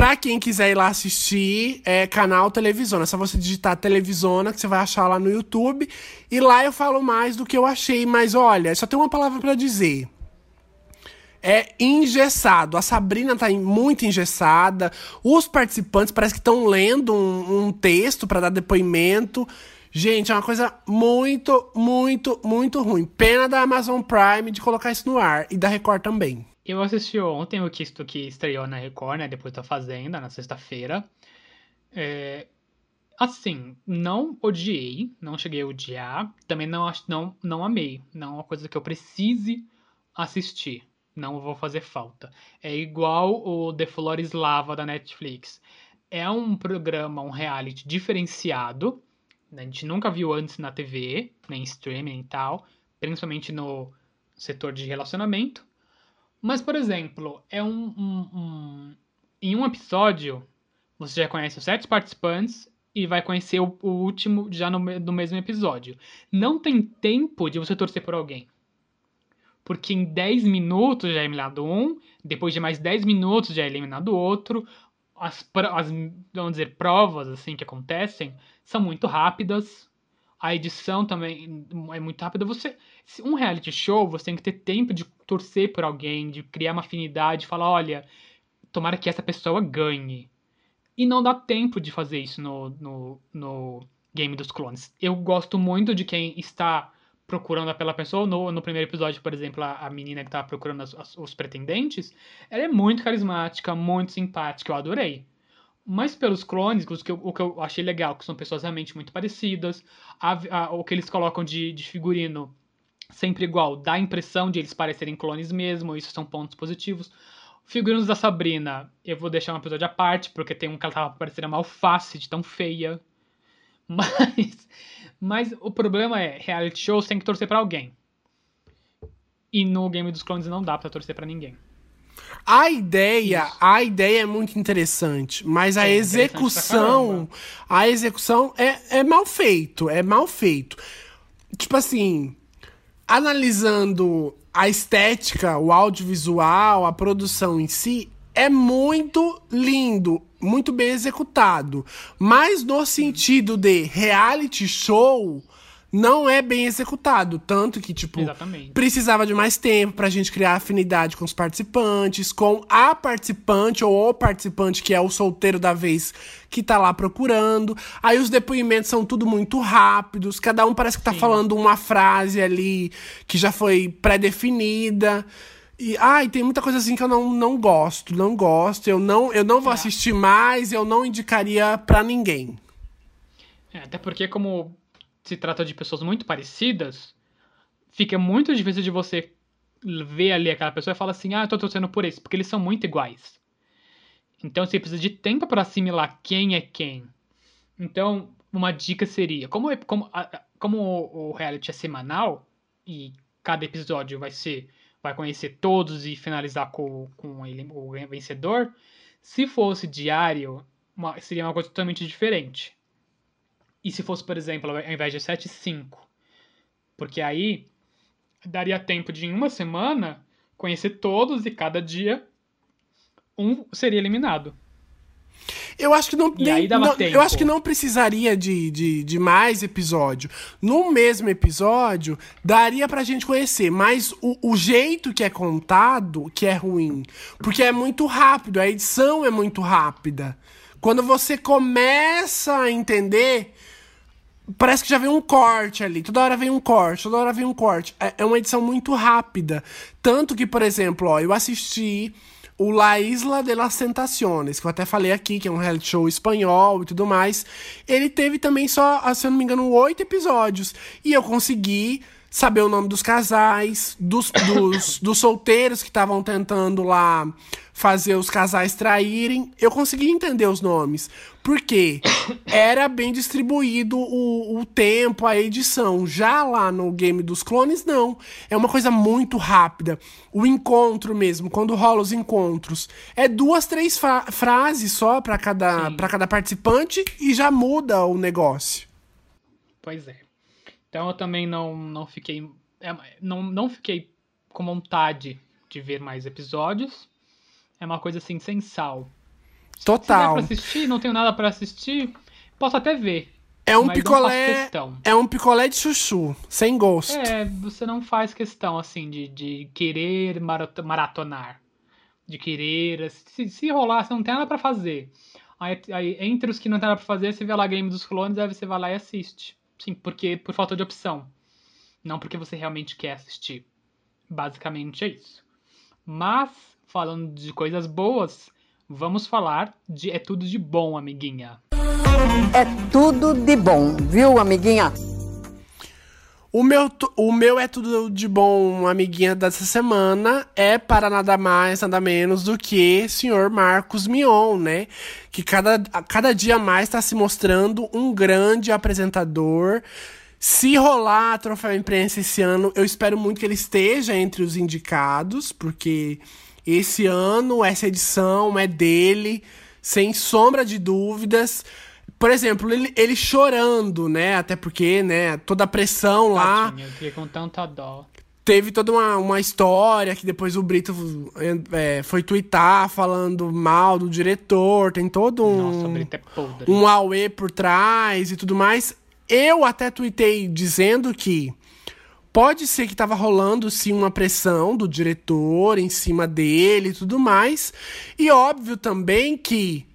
S1: Pra quem quiser ir lá assistir, é canal Televisona. É só você digitar Televisona que você vai achar lá no YouTube. E lá eu falo mais do que eu achei. Mas olha, só tem uma palavra pra dizer. É engessado. A Sabrina tá muito engessada. Os participantes parece que estão lendo um, um texto pra dar depoimento. Gente, é uma coisa muito, muito, muito ruim. Pena da Amazon Prime de colocar isso no ar. E da Record também.
S2: Eu assisti ontem o Kisto que estreou na Record, né? Depois da Fazenda, na sexta-feira. É, assim, não odiei, não cheguei a odiar. Também não, não, não amei. Não é uma coisa que eu precise assistir. Não vou fazer falta. É igual o The Flores Lava da Netflix. É um programa, um reality diferenciado. A gente nunca viu antes na TV, nem streaming e tal. Principalmente no setor de relacionamento. Mas, por exemplo, é um, um- um- Em um episódio, você já conhece os sete participantes e vai conhecer o, o último já no, no mesmo episódio. Não tem tempo de você torcer por alguém. Porque em 10 minutos já é eliminado um, depois de mais 10 minutos já é eliminado outro. As, as, vamos dizer, provas assim que acontecem são muito rápidas. A edição também é muito rápida. Você, um reality show, você tem que ter tempo de torcer por alguém, de criar uma afinidade, falar, olha, tomara que essa pessoa ganhe. E não dá tempo de fazer isso no, no, no Game dos Clones. Eu gosto muito de quem está procurando pela pessoa. No, no primeiro episódio, por exemplo, a, a menina que estava procurando as- as- os pretendentes, ela é muito carismática, muito simpática, eu adorei. Mas pelos clones, os que eu- o que eu achei legal, que são pessoas realmente muito parecidas, a- a- o que eles colocam de, de figurino sempre igual, dá a impressão de eles parecerem clones mesmo, isso são pontos positivos. Figurinos da Sabrina, eu vou deixar um episódio à parte, porque tem um que ela tava parecendo uma alface de tão feia. [LAUGHS] Mas, mas o problema é, reality shows tem que torcer pra alguém. E no Game dos Clones não dá pra torcer pra ninguém.
S1: A ideia, a ideia é muito interessante, mas a
S2: É
S1: execução, a execução é, é mal feito, é mal feito. Tipo assim, analisando a estética, o audiovisual, a produção em si, é muito lindo, muito bem executado. Mas no sentido de reality show, não é bem executado. Tanto que, tipo,
S2: Exatamente.
S1: precisava de mais tempo pra gente criar afinidade com os participantes, com a participante ou o participante que é o solteiro da vez que tá lá procurando. Aí os depoimentos são tudo muito rápidos, cada um parece que tá
S2: Sim.
S1: falando uma frase ali que já foi pré-definida. E ai, tem muita coisa assim que eu não, não gosto, não gosto. Eu não, eu não vou
S2: É.
S1: assistir mais, eu não indicaria pra ninguém.
S2: É, até porque, como se trata de pessoas muito parecidas, fica muito difícil de você ver ali aquela pessoa e falar assim: ah, eu tô torcendo por esse, porque eles são muito iguais. Então você precisa de tempo para assimilar quem é quem. Então, uma dica seria: como, como, como o reality é semanal e cada episódio vai ser vai conhecer todos e finalizar com, com ele, o vencedor. Se fosse diário, uma, seria uma coisa totalmente diferente. E se fosse, por exemplo, ao invés de 7, 5. Porque aí daria tempo de, em uma semana, conhecer todos e cada dia um seria eliminado.
S1: Eu acho que não, nem, não eu acho que não precisaria de, de, de, mais episódio. No mesmo episódio, daria pra gente conhecer, mas o, o jeito que é contado que é ruim. Porque é muito rápido, a edição é muito rápida. Quando você começa a entender, parece que já vem um corte ali. Toda hora vem um corte, toda hora vem um corte. É, é uma edição muito rápida. Tanto que, por exemplo, ó, eu assisti o La Isla de las Tentaciones, que eu até falei aqui, que é um reality show espanhol e tudo mais. Ele teve também só, se eu não me engano, oito episódios. E eu consegui saber o nome dos casais, dos, dos, [LAUGHS] dos solteiros que estavam tentando lá fazer os casais traírem. Eu consegui entender os nomes. Porque era bem distribuído o, o tempo, a edição. Já lá no game dos clones, não. É uma coisa muito rápida. O encontro mesmo, quando rola os encontros, é duas, três frases só para cada, cada participante e já muda o negócio.
S2: Pois é. Então eu também não, não fiquei. É, não, não fiquei com vontade de ver mais episódios. É uma coisa assim, sem sal.
S1: Total.
S2: Se pra assistir, não tenho nada para assistir, posso até ver.
S1: É um picolé. É um picolé de chuchu, sem gosto.
S2: É, você não faz questão assim de, de querer maratonar. De querer. Se, se rolar, você não tem nada para fazer. Aí, aí, entre os que não tem nada pra fazer, você vê lá Game dos Clones, aí você vai lá e assiste. Sim, porque por falta de opção. Não porque você realmente quer assistir. Basicamente é isso. Mas, falando de coisas boas, vamos falar de É Tudo de Bom, amiguinha.
S5: É tudo de bom, viu, amiguinha?
S1: O meu, o meu é tudo de bom, amiguinha dessa semana, é para nada mais, nada menos do que senhor Marcos Mion, né? Que cada, cada dia mais está se mostrando um grande apresentador. Se rolar a Troféu Imprensa esse ano, eu espero muito que ele esteja entre os indicados, porque esse ano, essa edição é dele, sem sombra de dúvidas. Por exemplo, ele, ele chorando, né? Até porque, né, toda a pressão lá.
S2: Tadinha, eu fiquei com tanta dó.
S1: Teve toda uma, uma história que depois o Brito é, foi twittar falando mal do diretor. Tem todo um.
S2: Nossa, o Brito é.
S1: Um auê por trás e tudo mais. Eu até tuitei dizendo que pode ser que tava rolando sim uma pressão do diretor em cima dele e tudo mais. E óbvio também que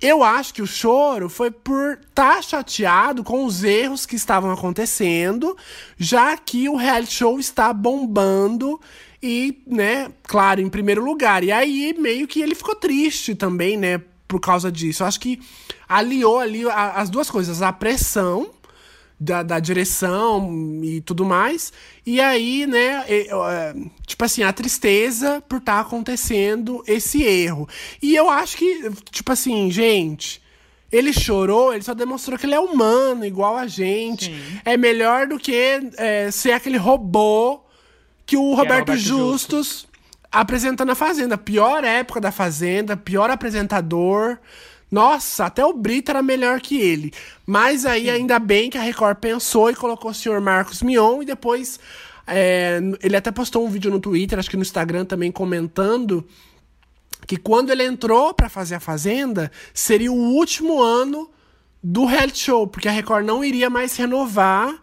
S1: eu acho que o choro foi por estar tá chateado com os erros que estavam acontecendo, já que o reality show está bombando e, né, claro, em primeiro lugar. E aí meio que ele ficou triste também, né, por causa disso. Eu acho que aliou ali as duas coisas, a pressão da, da direção e tudo mais. E aí, né, é, tipo assim, a tristeza por estar tá acontecendo esse erro. E eu acho que, tipo assim, gente. Ele chorou, ele só demonstrou que ele é humano, igual a gente. Sim. É melhor do que é, ser aquele robô que o Roberto, Roberto Justus, Justus apresentando a Fazenda. Pior época da Fazenda, pior apresentador. Nossa, até o Brito era melhor que ele. Mas aí, Sim. ainda bem que a Record pensou e colocou o senhor Marcos Mion e depois. É, ele até postou um vídeo no Twitter, acho que no Instagram também, comentando que quando ele entrou para fazer a Fazenda, seria o último ano do reality show, porque a Record não iria mais renovar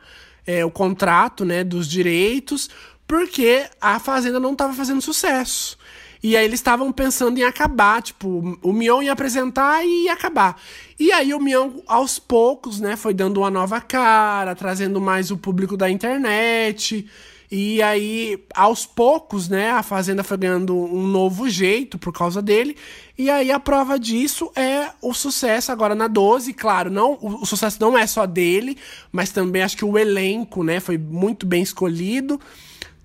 S1: é, o contrato né, dos direitos, porque a Fazenda não estava fazendo sucesso. E aí eles estavam pensando em acabar, tipo, o Mion ia apresentar e ia acabar. E aí o Mion, aos poucos, né, foi dando uma nova cara, trazendo mais o público da internet. E aí, aos poucos, né, a Fazenda foi ganhando um novo jeito por causa dele. E aí a prova disso é o sucesso agora na 12, claro, não, o, o sucesso não é só dele, mas também acho que o elenco, né, foi muito bem escolhido.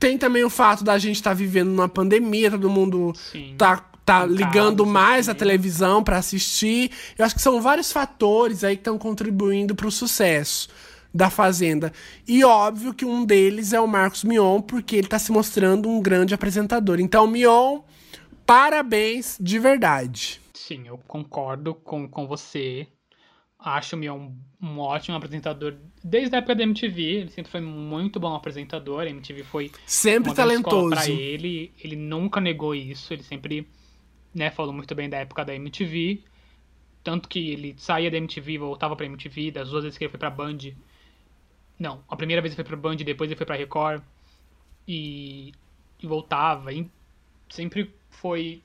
S1: Tem também o fato da gente estar tá vivendo numa pandemia, todo mundo Sim. tá tá ligando mais a televisão para assistir. Eu acho que são vários fatores aí que estão contribuindo para o sucesso da Fazenda. E óbvio que um deles é o Marcos Mion, porque ele está se mostrando um grande apresentador. Então, Mion, parabéns de verdade.
S2: Sim, eu concordo com, com você. Acho o Mion um ótimo apresentador desde a época da MTV. Ele sempre foi muito bom apresentador. A MTV foi
S1: sempre talentoso
S2: para ele. Ele nunca negou isso. Ele sempre né, falou muito bem da época da MTV. Tanto que ele saía da MTV, voltava pra MTV, das duas vezes que ele foi pra Band. Não, a primeira vez ele foi pra Band, depois ele foi pra Record. E, e voltava. E sempre foi,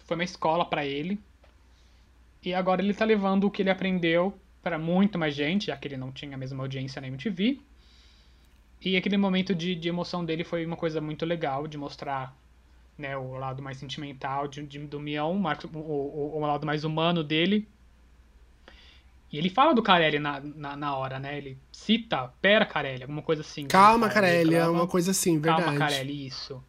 S2: foi uma escola para ele. E agora ele tá levando o que ele aprendeu para muito mais gente, já que ele não tinha a mesma audiência na MTV. E aquele momento de, de emoção dele foi uma coisa muito legal, de mostrar né, o lado mais sentimental de, de, do Mion, o, o, o, lado mais humano dele. E ele fala do Carelli na, na, na, hora, né? Ele cita, pera Carelli, alguma coisa assim.
S1: Calma, Carelli, é uma coisa assim, verdade.
S2: Calma, Carelli, isso.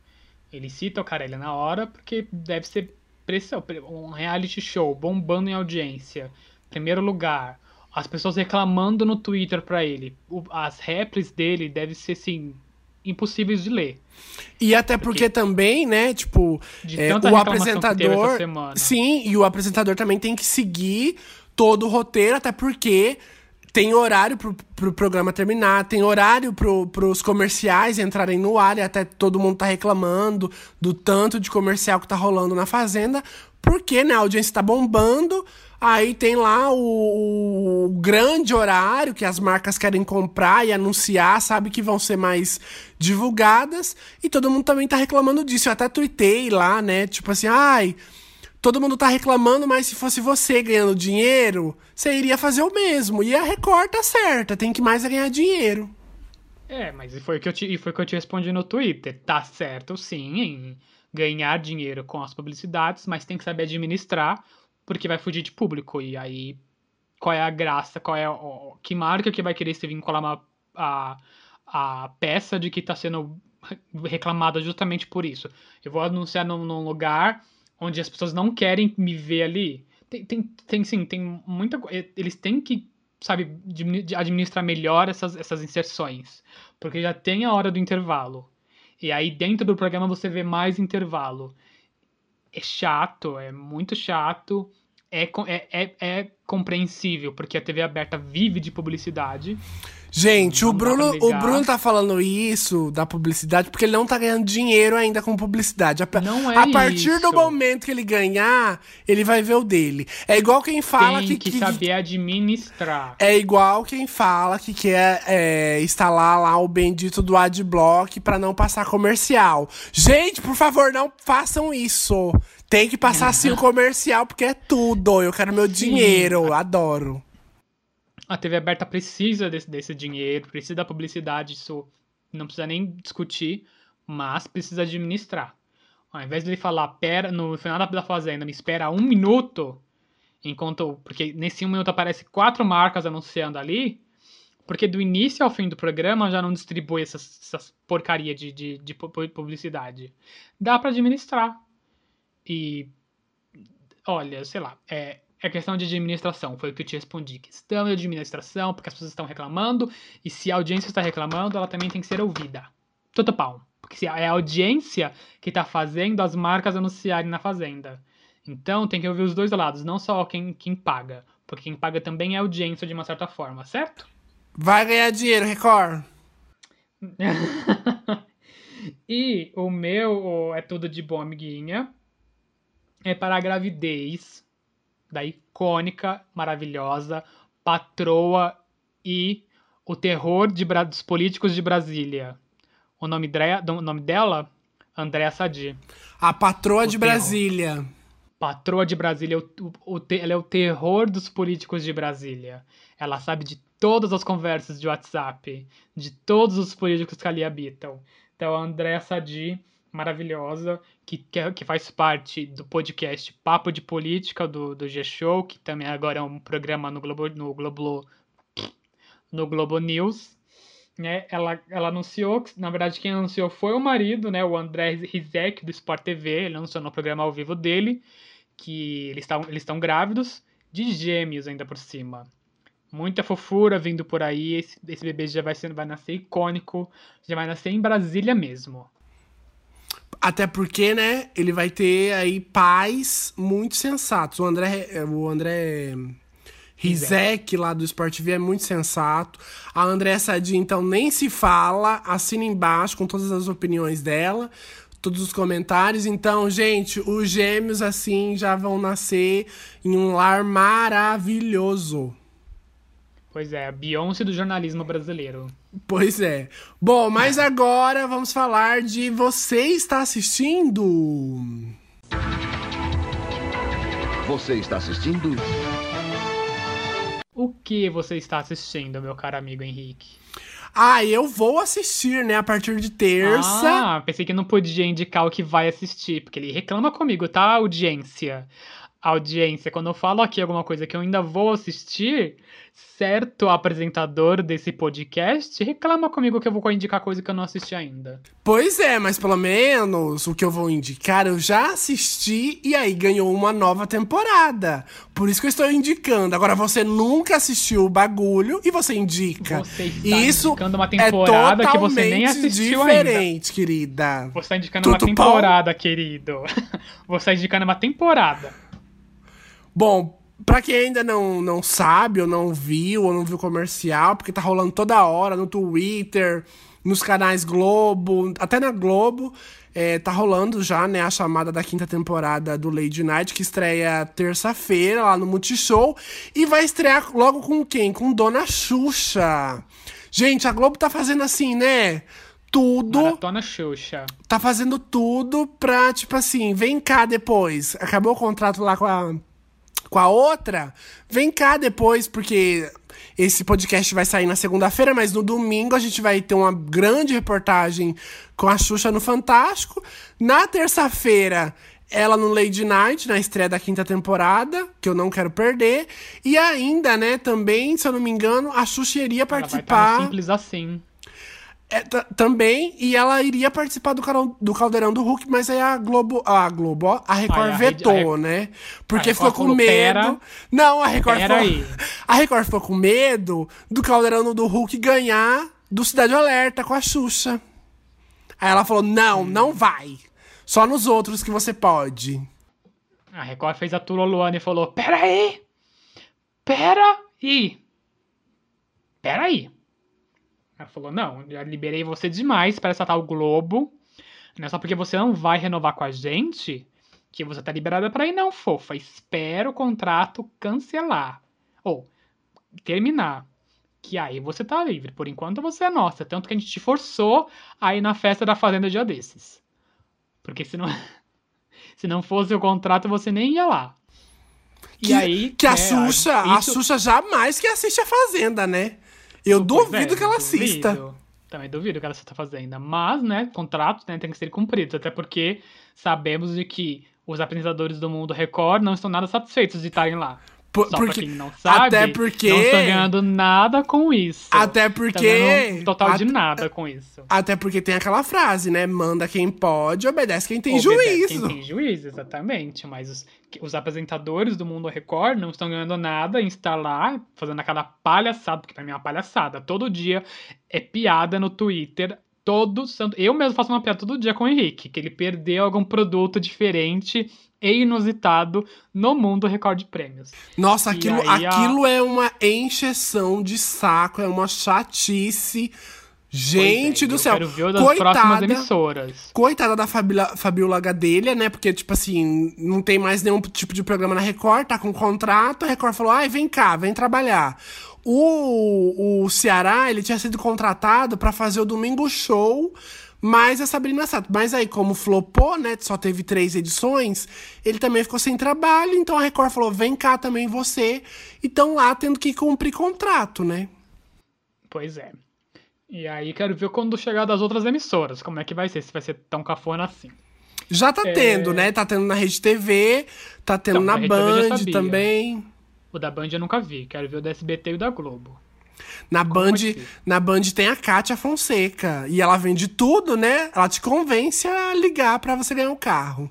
S2: Ele cita o Carelli na hora porque deve ser pressão, um reality show bombando em audiência. Primeiro lugar, as pessoas reclamando no Twitter pra ele. as repres dele devem ser, assim, impossíveis de ler.
S1: E até porque, porque também, né, tipo, é, o apresentador. Sim, e o apresentador também tem que seguir todo o roteiro, até porque tem horário pro, pro programa terminar, tem horário pro, pros comerciais entrarem no ar, e até todo mundo tá reclamando do tanto de comercial que tá rolando na Fazenda, porque, né, a audiência tá bombando, Aí tem lá o, o, grande horário que as marcas querem comprar e anunciar, sabe que vão ser mais divulgadas. E todo mundo também tá reclamando disso. Eu até tuitei lá, né? Tipo assim, ai, todo mundo tá reclamando, mas se fosse você ganhando dinheiro, você iria fazer o mesmo. E a Record tá certa, tem que mais é ganhar dinheiro.
S2: É, mas foi o que eu te, foi que eu te respondi no Twitter. Tá certo, sim, em ganhar dinheiro com as publicidades, mas tem que saber administrar porque vai fugir de público. E aí, qual é a graça? Qual é o, que marca que vai querer se vincular uma, a, a peça de que está sendo [LAUGHS] reclamada justamente por isso? Eu vou anunciar num, num, lugar onde as pessoas não querem me ver ali. Tem, tem, tem sim, tem muita Eles têm que, sabe, administrar melhor essas, essas inserções. Porque já tem a hora do intervalo. E aí dentro do programa você vê mais intervalo é chato, é muito chato. É, é, é, é, compreensível, porque a TV aberta vive de publicidade.
S1: Gente, o Bruno, o Bruno tá falando isso da publicidade porque ele não tá ganhando dinheiro ainda com publicidade. A,
S2: não é
S1: a partir isso. do momento que ele ganhar, ele vai ver o dele. É igual quem fala
S2: Tem
S1: que,
S2: que, que saber administrar.
S1: É igual quem fala que quer é, instalar lá o bendito do Adblock para não passar comercial. Gente, por favor, não façam isso. Tem que passar sim o comercial porque é tudo. Eu quero meu sim. dinheiro, adoro
S2: a TV aberta precisa desse, desse dinheiro, precisa da publicidade, isso não precisa nem discutir, mas precisa administrar. Ao invés de ele falar, pera, no final da Fazenda, me espera um minuto, enquanto. Porque nesse um minuto aparece quatro marcas anunciando ali, porque do início ao fim do programa já não distribui essas, essas porcaria de, de, de publicidade. Dá para administrar. E. Olha, sei lá, é, é questão de administração, foi o que eu te respondi. Questão de administração, porque as pessoas estão reclamando, e se a audiência está reclamando, ela também tem que ser ouvida. Todo pau. Porque se é a audiência que está fazendo as marcas anunciarem na Fazenda. Então tem que ouvir os dois lados, não só quem, quem paga. Porque quem paga também é audiência de uma certa forma, certo?
S1: Vai ganhar dinheiro, Record! [LAUGHS]
S2: e o meu é tudo de bom, amiguinha. É para a gravidez da icônica, maravilhosa patroa e o terror de, dos políticos de Brasília. O nome, o nome dela? Andréa Sadi.
S1: A patroa o de terror. Brasília.
S2: Patroa de Brasília. O, o, ela é o terror dos políticos de Brasília. Ela sabe de todas as conversas de WhatsApp, de todos os políticos que ali habitam. Então, a Andréa Sadi, maravilhosa, que, que, que faz parte do podcast Papo de Política do, do G-Show, que também agora é um programa no Globo, no Globo, no Globo News. Né? Ela, ela anunciou, na verdade, quem anunciou foi o marido, né? o André Rizek, do Sport TV. Ele anunciou no programa ao vivo dele que eles estão eles grávidos de gêmeos ainda por cima. Muita fofura vindo por aí. Esse, esse bebê já vai, ser, vai nascer icônico. Já vai nascer em Brasília mesmo.
S1: Até porque, né, ele vai ter aí pais muito sensatos. O André, o André Rizek, lá do Sport TV, é muito sensato. A André Sadi, então, nem se fala. Assina embaixo com todas as opiniões dela todos os comentários. Então, gente, os gêmeos assim já vão nascer em um lar maravilhoso.
S2: Pois é, a Beyoncé do jornalismo brasileiro.
S1: Pois é. Bom, mas [LAUGHS] agora vamos falar de você está assistindo.
S6: Você está assistindo?
S2: O que você está assistindo, meu caro amigo Henrique?
S1: Ah, eu vou assistir, né, a partir de terça.
S2: Ah, pensei que não podia indicar o que vai assistir, porque ele reclama comigo, tá, audiência? Audiência, quando eu falo aqui alguma coisa que eu ainda vou assistir, certo apresentador desse podcast reclama comigo que eu vou indicar coisa que eu não assisti ainda.
S1: Pois é, mas pelo menos o que eu vou indicar eu já assisti e aí ganhou uma nova temporada. Por isso que eu estou indicando. Agora você nunca assistiu o bagulho e você indica.
S2: Você está
S1: isso
S2: indicando uma temporada
S1: é
S2: que você nem assistiu
S1: diferente,
S2: ainda.
S1: querida.
S2: Você está indicando
S1: Tudo
S2: uma temporada, bom? querido. [LAUGHS] Você está indicando uma temporada.
S1: Bom, Pra quem ainda não, não sabe, ou não viu, ou não viu comercial, porque tá rolando toda hora no Twitter, nos canais Globo, até na Globo, é, tá rolando já, né, a chamada da quinta temporada do Lady Night, que estreia terça-feira lá no Multishow, e vai estrear logo com quem? Com Dona Xuxa. Gente, a Globo tá fazendo assim, né? Tudo.
S2: Maratona Xuxa.
S1: Tá fazendo tudo pra, tipo assim, vem cá depois. Acabou o contrato lá com a com a outra, vem cá depois, porque esse podcast vai sair na segunda-feira, mas no domingo a gente vai ter uma grande reportagem com a Xuxa no Fantástico. Na terça-feira, ela no Lady Night, na estreia da quinta temporada, que eu não quero perder. E ainda, né, também, se eu não me engano, a Xuxa iria participar. Ela vai
S2: simples assim.
S1: É, também, e ela iria participar do, do Caldeirão do Hulk, mas aí a Globo, a Globo, ó, a Record a vetou, a né? Porque ficou com medo. Pera, não, a Record ficou, aí. [LAUGHS] A Record ficou com medo do Caldeirão do Hulk ganhar do Cidade Alerta com a Xuxa. Aí ela falou: não, hum. não vai. Só nos outros que você pode.
S2: A Record fez a Luana e falou: peraí! Peraí! Peraí! Ela falou: não, já liberei você demais para essa tal Globo. Não é só porque você não vai renovar com a gente que você tá liberada para ir, não, fofa. Espera o contrato cancelar. Ou terminar. Que aí você tá livre. Por enquanto você é nossa. Tanto que a gente te forçou a ir na festa da Fazenda dia desses. Porque se não, [LAUGHS] se não fosse o contrato, você nem ia lá.
S1: Que, e aí. Que a é, Xuxa, isso... a Xuxa jamais que assiste a Fazenda, né? Eu duvido que ela assista. Duvido.
S2: Também duvido que ela assista fazenda. Mas, né, contratos né, têm que ser cumpridos. Até porque sabemos de que os apresentadores do Mundo Record não estão nada satisfeitos de estarem lá. Por, Só porque, pra quem não sabe,
S1: até porque,
S2: não estão ganhando nada com isso.
S1: Até porque...
S2: total de nada com isso.
S1: Até porque tem aquela frase, né? Manda quem pode, obedece quem tem obedece juízo.
S2: quem tem juízo, exatamente. Mas os, os apresentadores do Mundo Record não estão ganhando nada em estar lá fazendo aquela palhaçada, porque pra mim é uma palhaçada. Todo dia é piada no Twitter todo santo. Eu mesmo faço uma piada todo dia com o Henrique, que ele perdeu algum produto diferente e inusitado no mundo recorde prêmios.
S1: Nossa, aquilo, aí, aquilo a... é uma encheção de saco, é uma chatice. Gente é, do céu.
S2: Quero ver das coitada, próximas emissoras.
S1: Coitada da Fabiola, Fabiola Gadelha, né? Porque, tipo assim, não tem mais nenhum tipo de programa na Record, tá com contrato. A Record falou: ai, vem cá, vem trabalhar. O, o Ceará, ele tinha sido contratado para fazer o Domingo Show, mas a Sabrina Sato. Mas aí, como flopou, né? Só teve três edições, ele também ficou sem trabalho. Então a Record falou: vem cá também você. E estão lá tendo que cumprir contrato, né?
S2: Pois é. E aí quero ver quando chegar das outras emissoras, como é que vai ser, se vai ser tão cafona assim.
S1: Já tá
S2: É.
S1: tendo, né? Tá tendo na Rede TV, tá tendo
S2: Então,
S1: na Band também.
S2: O da Band eu nunca vi, quero ver o da SBT e o da Globo.
S1: Na Band,
S2: ser?
S1: na Band tem a Kátia Fonseca. E ela vende tudo, né? Ela te convence a ligar pra você ganhar um carro.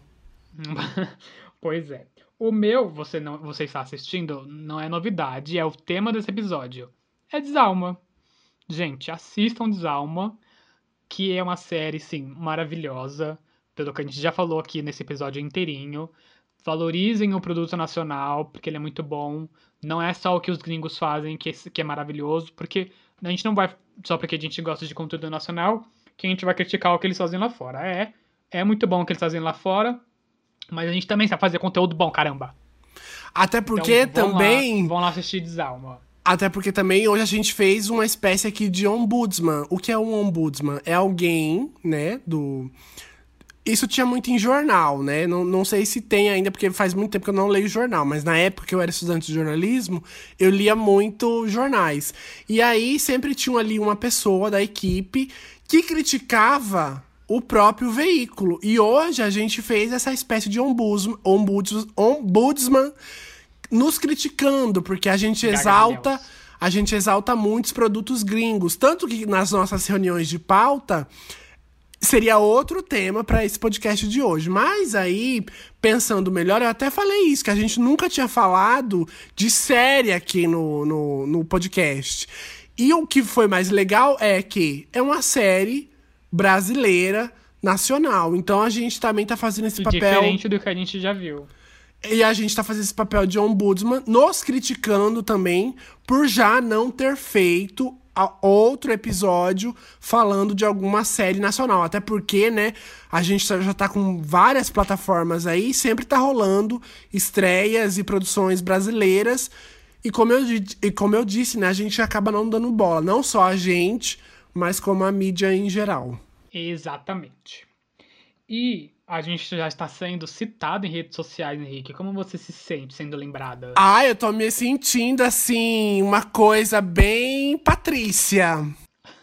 S1: [LAUGHS]
S2: pois é. O meu, você não, você está assistindo, não é novidade, é o tema desse episódio. É Desalma. Gente, assistam Desalma, que é uma série, sim, maravilhosa, pelo que a gente já falou aqui nesse episódio inteirinho. Valorizem o produto nacional, porque ele é muito bom. Não é só o que os gringos fazem que, que é maravilhoso, porque a gente não vai só porque a gente gosta de conteúdo nacional que a gente vai criticar o que eles fazem lá fora. É, é muito bom o que eles fazem lá fora, mas a gente também sabe fazer conteúdo bom, caramba.
S1: Até porque
S2: Então, vão
S1: também.
S2: Lá, vão lá assistir Desalma.
S1: Até porque também hoje a gente fez uma espécie aqui de ombudsman. O que é um ombudsman? É alguém, né, do. Isso tinha muito em jornal, né? Não, não sei se tem ainda, porque faz muito tempo que eu não leio jornal, mas na época que eu era estudante de jornalismo, eu lia muito jornais. E aí sempre tinha ali uma pessoa da equipe que criticava o próprio veículo. E hoje a gente fez essa espécie de ombudsman, ombudsman, ombudsman nos criticando, porque a gente exalta, a gente exalta muitos produtos gringos, tanto que nas nossas reuniões de pauta seria outro tema para esse podcast de hoje. Mas aí, pensando melhor, eu até falei isso, que a gente nunca tinha falado de série aqui no, no, no podcast. E o que foi mais legal é que é uma série brasileira, nacional. Então a gente também tá fazendo esse
S2: E
S1: papel.
S2: Diferente do que a gente já viu.
S1: E a gente tá fazendo esse papel de ombudsman, nos criticando também por já não ter feito outro episódio falando de alguma série nacional. Até porque, né, a gente tá- já tá com várias plataformas aí, sempre tá rolando estreias e produções brasileiras. E como eu, e como eu disse, né, a gente acaba não dando bola. Não só a gente, mas como a mídia em geral.
S2: Exatamente. E a gente já está sendo citado em redes sociais, Henrique. Como você se sente sendo lembrada?
S1: Ah, eu tô me sentindo assim, uma coisa bem Patrícia.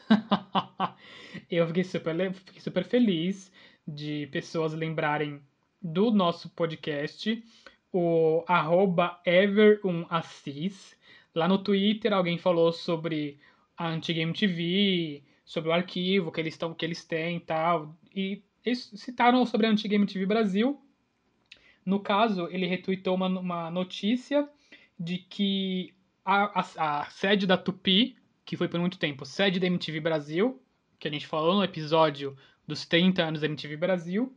S1: [LAUGHS]
S2: eu fiquei super, fiquei super feliz de pessoas lembrarem do nosso podcast, o arroba ever1assis. Lá no Twitter alguém falou sobre a antiga MTV, sobre o arquivo que eles, tão, que eles têm e tal. E eles citaram sobre a antiga MTV Brasil. No caso, ele retweetou uma, uma notícia de que a, a, a sede da Tupi, que foi por muito tempo sede da MTV Brasil, que a gente falou no episódio dos 30 anos da MTV Brasil,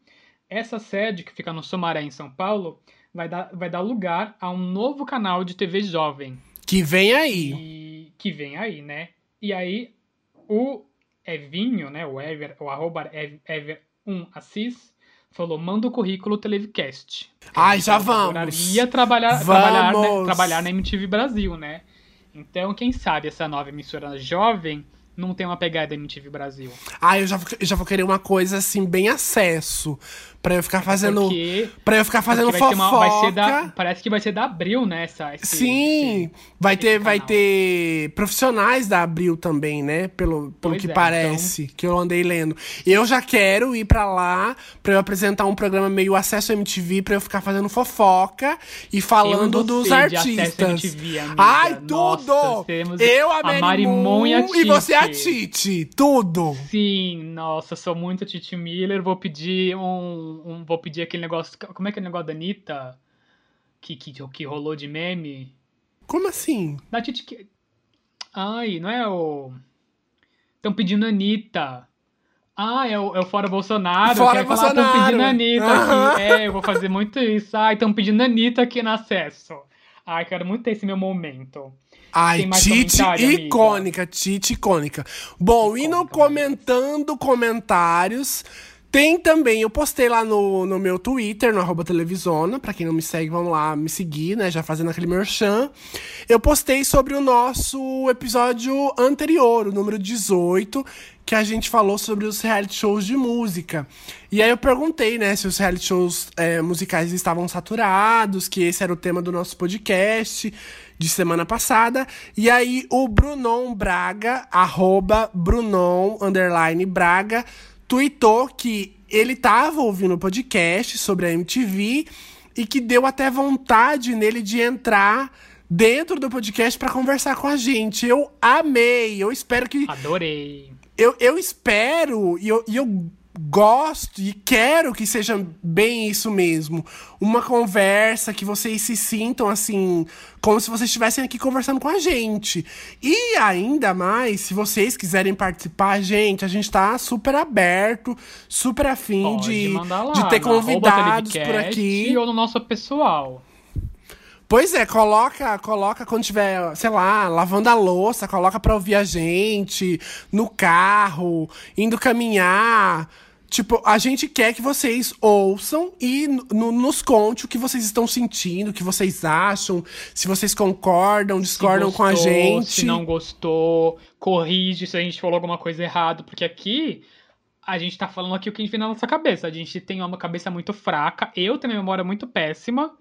S2: essa sede, que fica no Sumaré, em São Paulo, vai dar, vai dar lugar a um novo canal de TV jovem,
S1: Que vem aí.
S2: e, que vem aí, né? E aí, o Evinho, né, o Ever, o arroba Ev- Ever1Assis, falou, manda o currículo Televcast.
S1: Ai, já vamos.
S2: adoraria trabalhar, trabalhar, né, trabalhar na MTV Brasil, né? Então, quem sabe essa nova emissora jovem não tem uma pegada MTV Brasil.
S1: Ah, eu já, eu já vou querer uma coisa assim, bem acesso. Pra eu ficar fazendo.
S2: Porque,
S1: Pra eu ficar fazendo
S2: vai
S1: fofoca.
S2: uma- vai da, parece que vai ser da Abril, né? Essa, esse-
S1: Sim,
S2: esse-
S1: vai ter,
S2: esse
S1: vai
S2: canal.
S1: ter profissionais da Abril também, né? Pelo, pelo
S2: Pois
S1: que
S2: é,
S1: parece, que eu andei lendo. Eu já quero ir pra lá pra eu apresentar um programa meio acesso MTV pra eu ficar fazendo fofoca e falando dos artistas.
S2: MTV.
S1: Ai,
S2: Nossa,
S1: tudo! eu, a,
S2: a e a
S1: e você a.
S2: Titi.
S1: Tudo.
S2: Sim, nossa, sou muito Titi Miller. Vou pedir um, um- Vou pedir aquele negócio. Como é que é o negócio da Anitta? Que, que, que rolou de meme?
S1: Como assim?
S2: Da Titi. que- Ai, não é o. Estão pedindo Anitta. Ah, é o, é o Fora Bolsonaro.
S1: Fora
S2: Estão pedindo
S1: Bolsonaro.
S2: Anitta
S1: Aham.
S2: aqui. É, eu vou fazer muito isso. Ai, estão pedindo Anitta aqui no acesso. Ai, quero muito ter esse meu momento.
S1: Ai, Tite icônica, Tite icônica. Bom, e no
S2: Icônica,
S1: comentando comentários, Tem também, eu postei lá no, no meu Twitter, no arroba televisona. Pra quem não me segue, vamos lá me seguir, né? Já fazendo aquele merchan. Eu postei sobre o nosso episódio anterior, o número 18, que a gente falou sobre os reality shows de música. E aí eu perguntei, né, se os reality shows é, musicais estavam saturados, que esse era o tema do nosso podcast de semana passada. E aí o Brunon Braga, arroba Brunon, underline Braga, tweetou que ele tava ouvindo o podcast sobre a MTV e que deu até vontade nele de entrar dentro do podcast para conversar com a gente. Eu amei. Eu espero que.
S2: Adorei.
S1: Eu, eu espero e eu, e eu gosto e quero que seja bem isso mesmo. Uma conversa que vocês se sintam assim, como se vocês estivessem aqui conversando com a gente. E ainda mais, se vocês quiserem participar, gente, a gente tá super aberto, super afim
S2: Pode
S1: de,
S2: lá,
S1: de ter convidados por aqui.
S2: Ou no nosso pessoal.
S1: Pois é, coloca, coloca quando tiver, sei lá, lavando a louça, coloca pra ouvir a gente, no carro, indo caminhar. Tipo, a gente quer que vocês ouçam e no- nos conte o que vocês estão sentindo, o que vocês acham, se vocês concordam, discordam com a
S2: gostou,
S1: gente.
S2: Se não gostou, corrige se a gente falou alguma coisa errada, porque aqui a gente tá falando aqui o que a gente vê na nossa cabeça. A gente tem uma cabeça muito fraca, eu tenho uma memória muito péssima,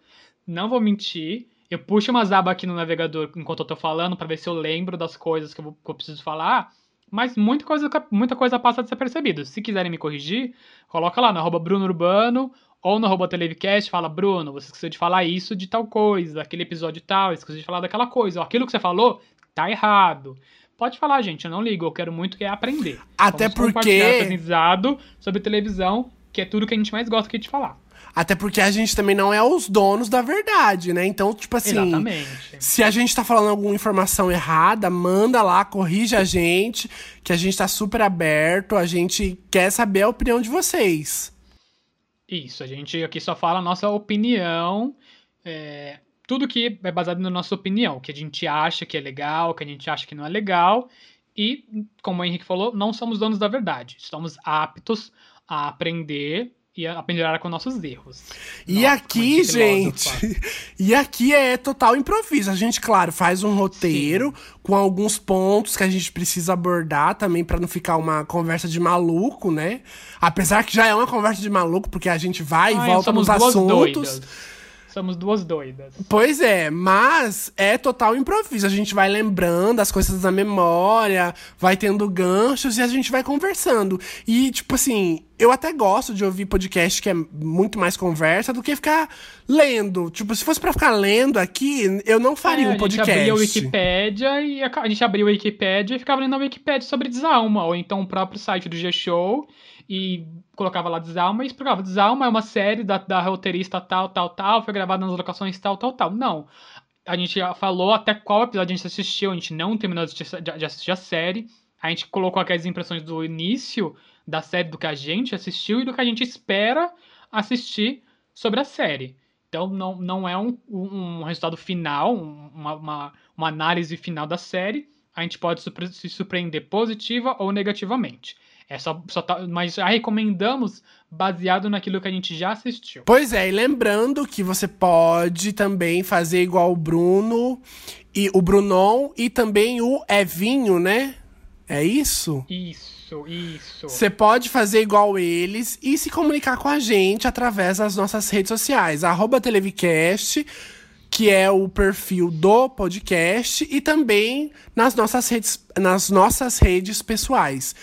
S2: não vou mentir. Eu puxo umas abas aqui no navegador enquanto eu tô falando pra ver se eu lembro das coisas que eu, que eu preciso falar. Mas muita coisa, muita coisa passa despercebida. Se quiserem me corrigir, coloca lá no arroba Bruno Urbano ou no arroba Televcast, fala, Bruno, você esqueceu de falar isso de tal coisa, aquele episódio tal, esqueceu de falar daquela coisa. Aquilo que você falou tá errado. Pode falar, gente, eu não ligo, eu quero muito que é aprender.
S1: Até
S2: Vamos compartilhar
S1: porque-
S2: aprendizado sobre televisão, que é tudo que a gente mais gosta aqui de falar.
S1: Até porque a gente também não é os donos da verdade, né? Então, tipo assim.
S2: Exatamente.
S1: Se a gente tá falando alguma informação errada, manda lá, corrige a gente, que a gente tá super aberto, a gente quer saber a opinião de vocês.
S2: Isso, a gente aqui só fala a nossa opinião, é, tudo que é baseado na nossa opinião, o que a gente acha que é legal, o que a gente acha que não é legal, e, como o Henrique falou, não somos donos da verdade, estamos aptos a aprender e a melhorar com nossos erros.
S1: E
S2: Nossa,
S1: aqui, gente, [LAUGHS] e aqui é total improviso. A gente, claro, faz um roteiro com alguns pontos que a gente precisa abordar também pra não ficar uma conversa de maluco, né? Apesar que já é uma conversa de maluco, porque a gente vai e
S2: Ai,
S1: volta nos assuntos.
S2: doidas. Somos duas doidas.
S1: Pois é, mas é total improviso. A gente vai lembrando as coisas da memória, vai tendo ganchos e a gente vai conversando. E, tipo assim, eu até gosto de ouvir podcast que é muito mais conversa do que ficar lendo. Tipo, se fosse pra ficar lendo aqui, eu não faria
S2: É,
S1: um podcast.
S2: A gente abria a Wikipédia e a, a gente abria a Wikipédia e ficava lendo a Wikipédia sobre Desalma, ou então o próprio site do G-Show e colocava lá Desalma e explicava. Desalma é uma série da, da roteirista tal, tal, tal, foi gravada nas locações tal, tal, tal. Não. A gente falou até qual episódio a gente assistiu, a gente não terminou de assistir, de assistir a série. A gente colocou aqui as impressões do início da série, do que a gente assistiu e do que a gente espera assistir sobre a série. Então não, não é um, um resultado final, um- uma, uma, uma análise final da série. A gente pode se surpreender positiva ou negativamente. É só, só tá- mas já recomendamos baseado naquilo que a gente já assistiu.
S1: Pois é, e lembrando que você pode também fazer igual o Bruno e o Brunon e também o Evinho, né? É isso?
S2: Isso, isso.
S1: Você pode fazer igual eles e se comunicar com a gente através das nossas redes sociais. Arroba Televicast, que é o perfil do podcast, e também nas nossas redes, nas nossas redes pessoais.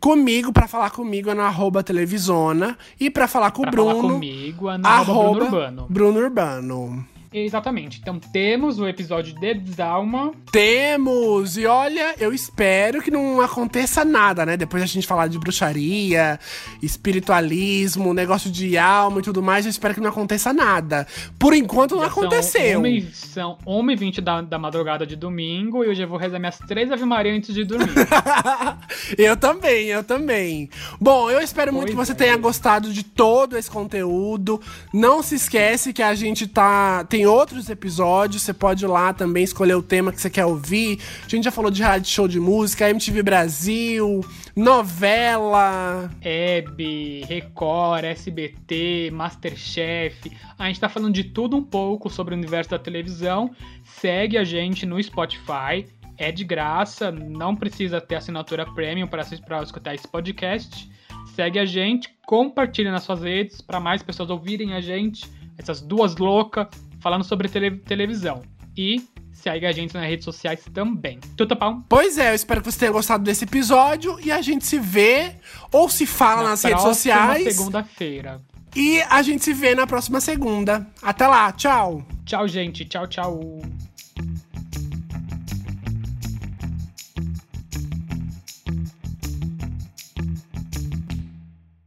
S1: Comigo, pra falar comigo, é no arroba televisona. E pra falar com
S2: Pra
S1: o Bruno,
S2: falar comigo, é no arroba Bruno Urbano.
S1: Bruno Urbano.
S2: Exatamente. Então temos o episódio de Desalma.
S1: Temos! E olha, eu espero que não aconteça nada, né? Depois a gente falar de bruxaria, espiritualismo, negócio de alma e tudo mais, eu espero que não aconteça nada. Por enquanto não
S2: Já são
S1: aconteceu.
S2: uma e- São 1h20 da, da madrugada de domingo e hoje eu vou rezar minhas três Ave Maria antes de dormir. [LAUGHS]
S1: eu também, eu também. Bom, eu espero muito
S2: Pois
S1: que você
S2: é.
S1: tenha gostado de todo esse conteúdo. Não se esquece que a gente tá tem tem outros episódios, você pode ir lá também escolher o tema que você quer ouvir. A gente já falou de rádio show de música, MTV Brasil, novela.
S2: Hebe, Record, SBT, Masterchef. A gente tá falando de tudo um pouco sobre o universo da televisão. Segue a gente no Spotify. É de graça, não precisa ter assinatura premium para escutar esse podcast. Segue a gente, compartilha nas suas redes para mais pessoas ouvirem a gente, essas duas loucas, falando sobre tele televisão. E segue a gente nas redes sociais também. Tudo pão?
S1: Pois é, eu espero que você tenha gostado desse episódio e a gente se vê ou se fala
S2: Na
S1: nas redes sociais.
S2: segunda-feira.
S1: E a gente se vê na próxima segunda. Até lá, tchau!
S2: Tchau, gente. Tchau, tchau.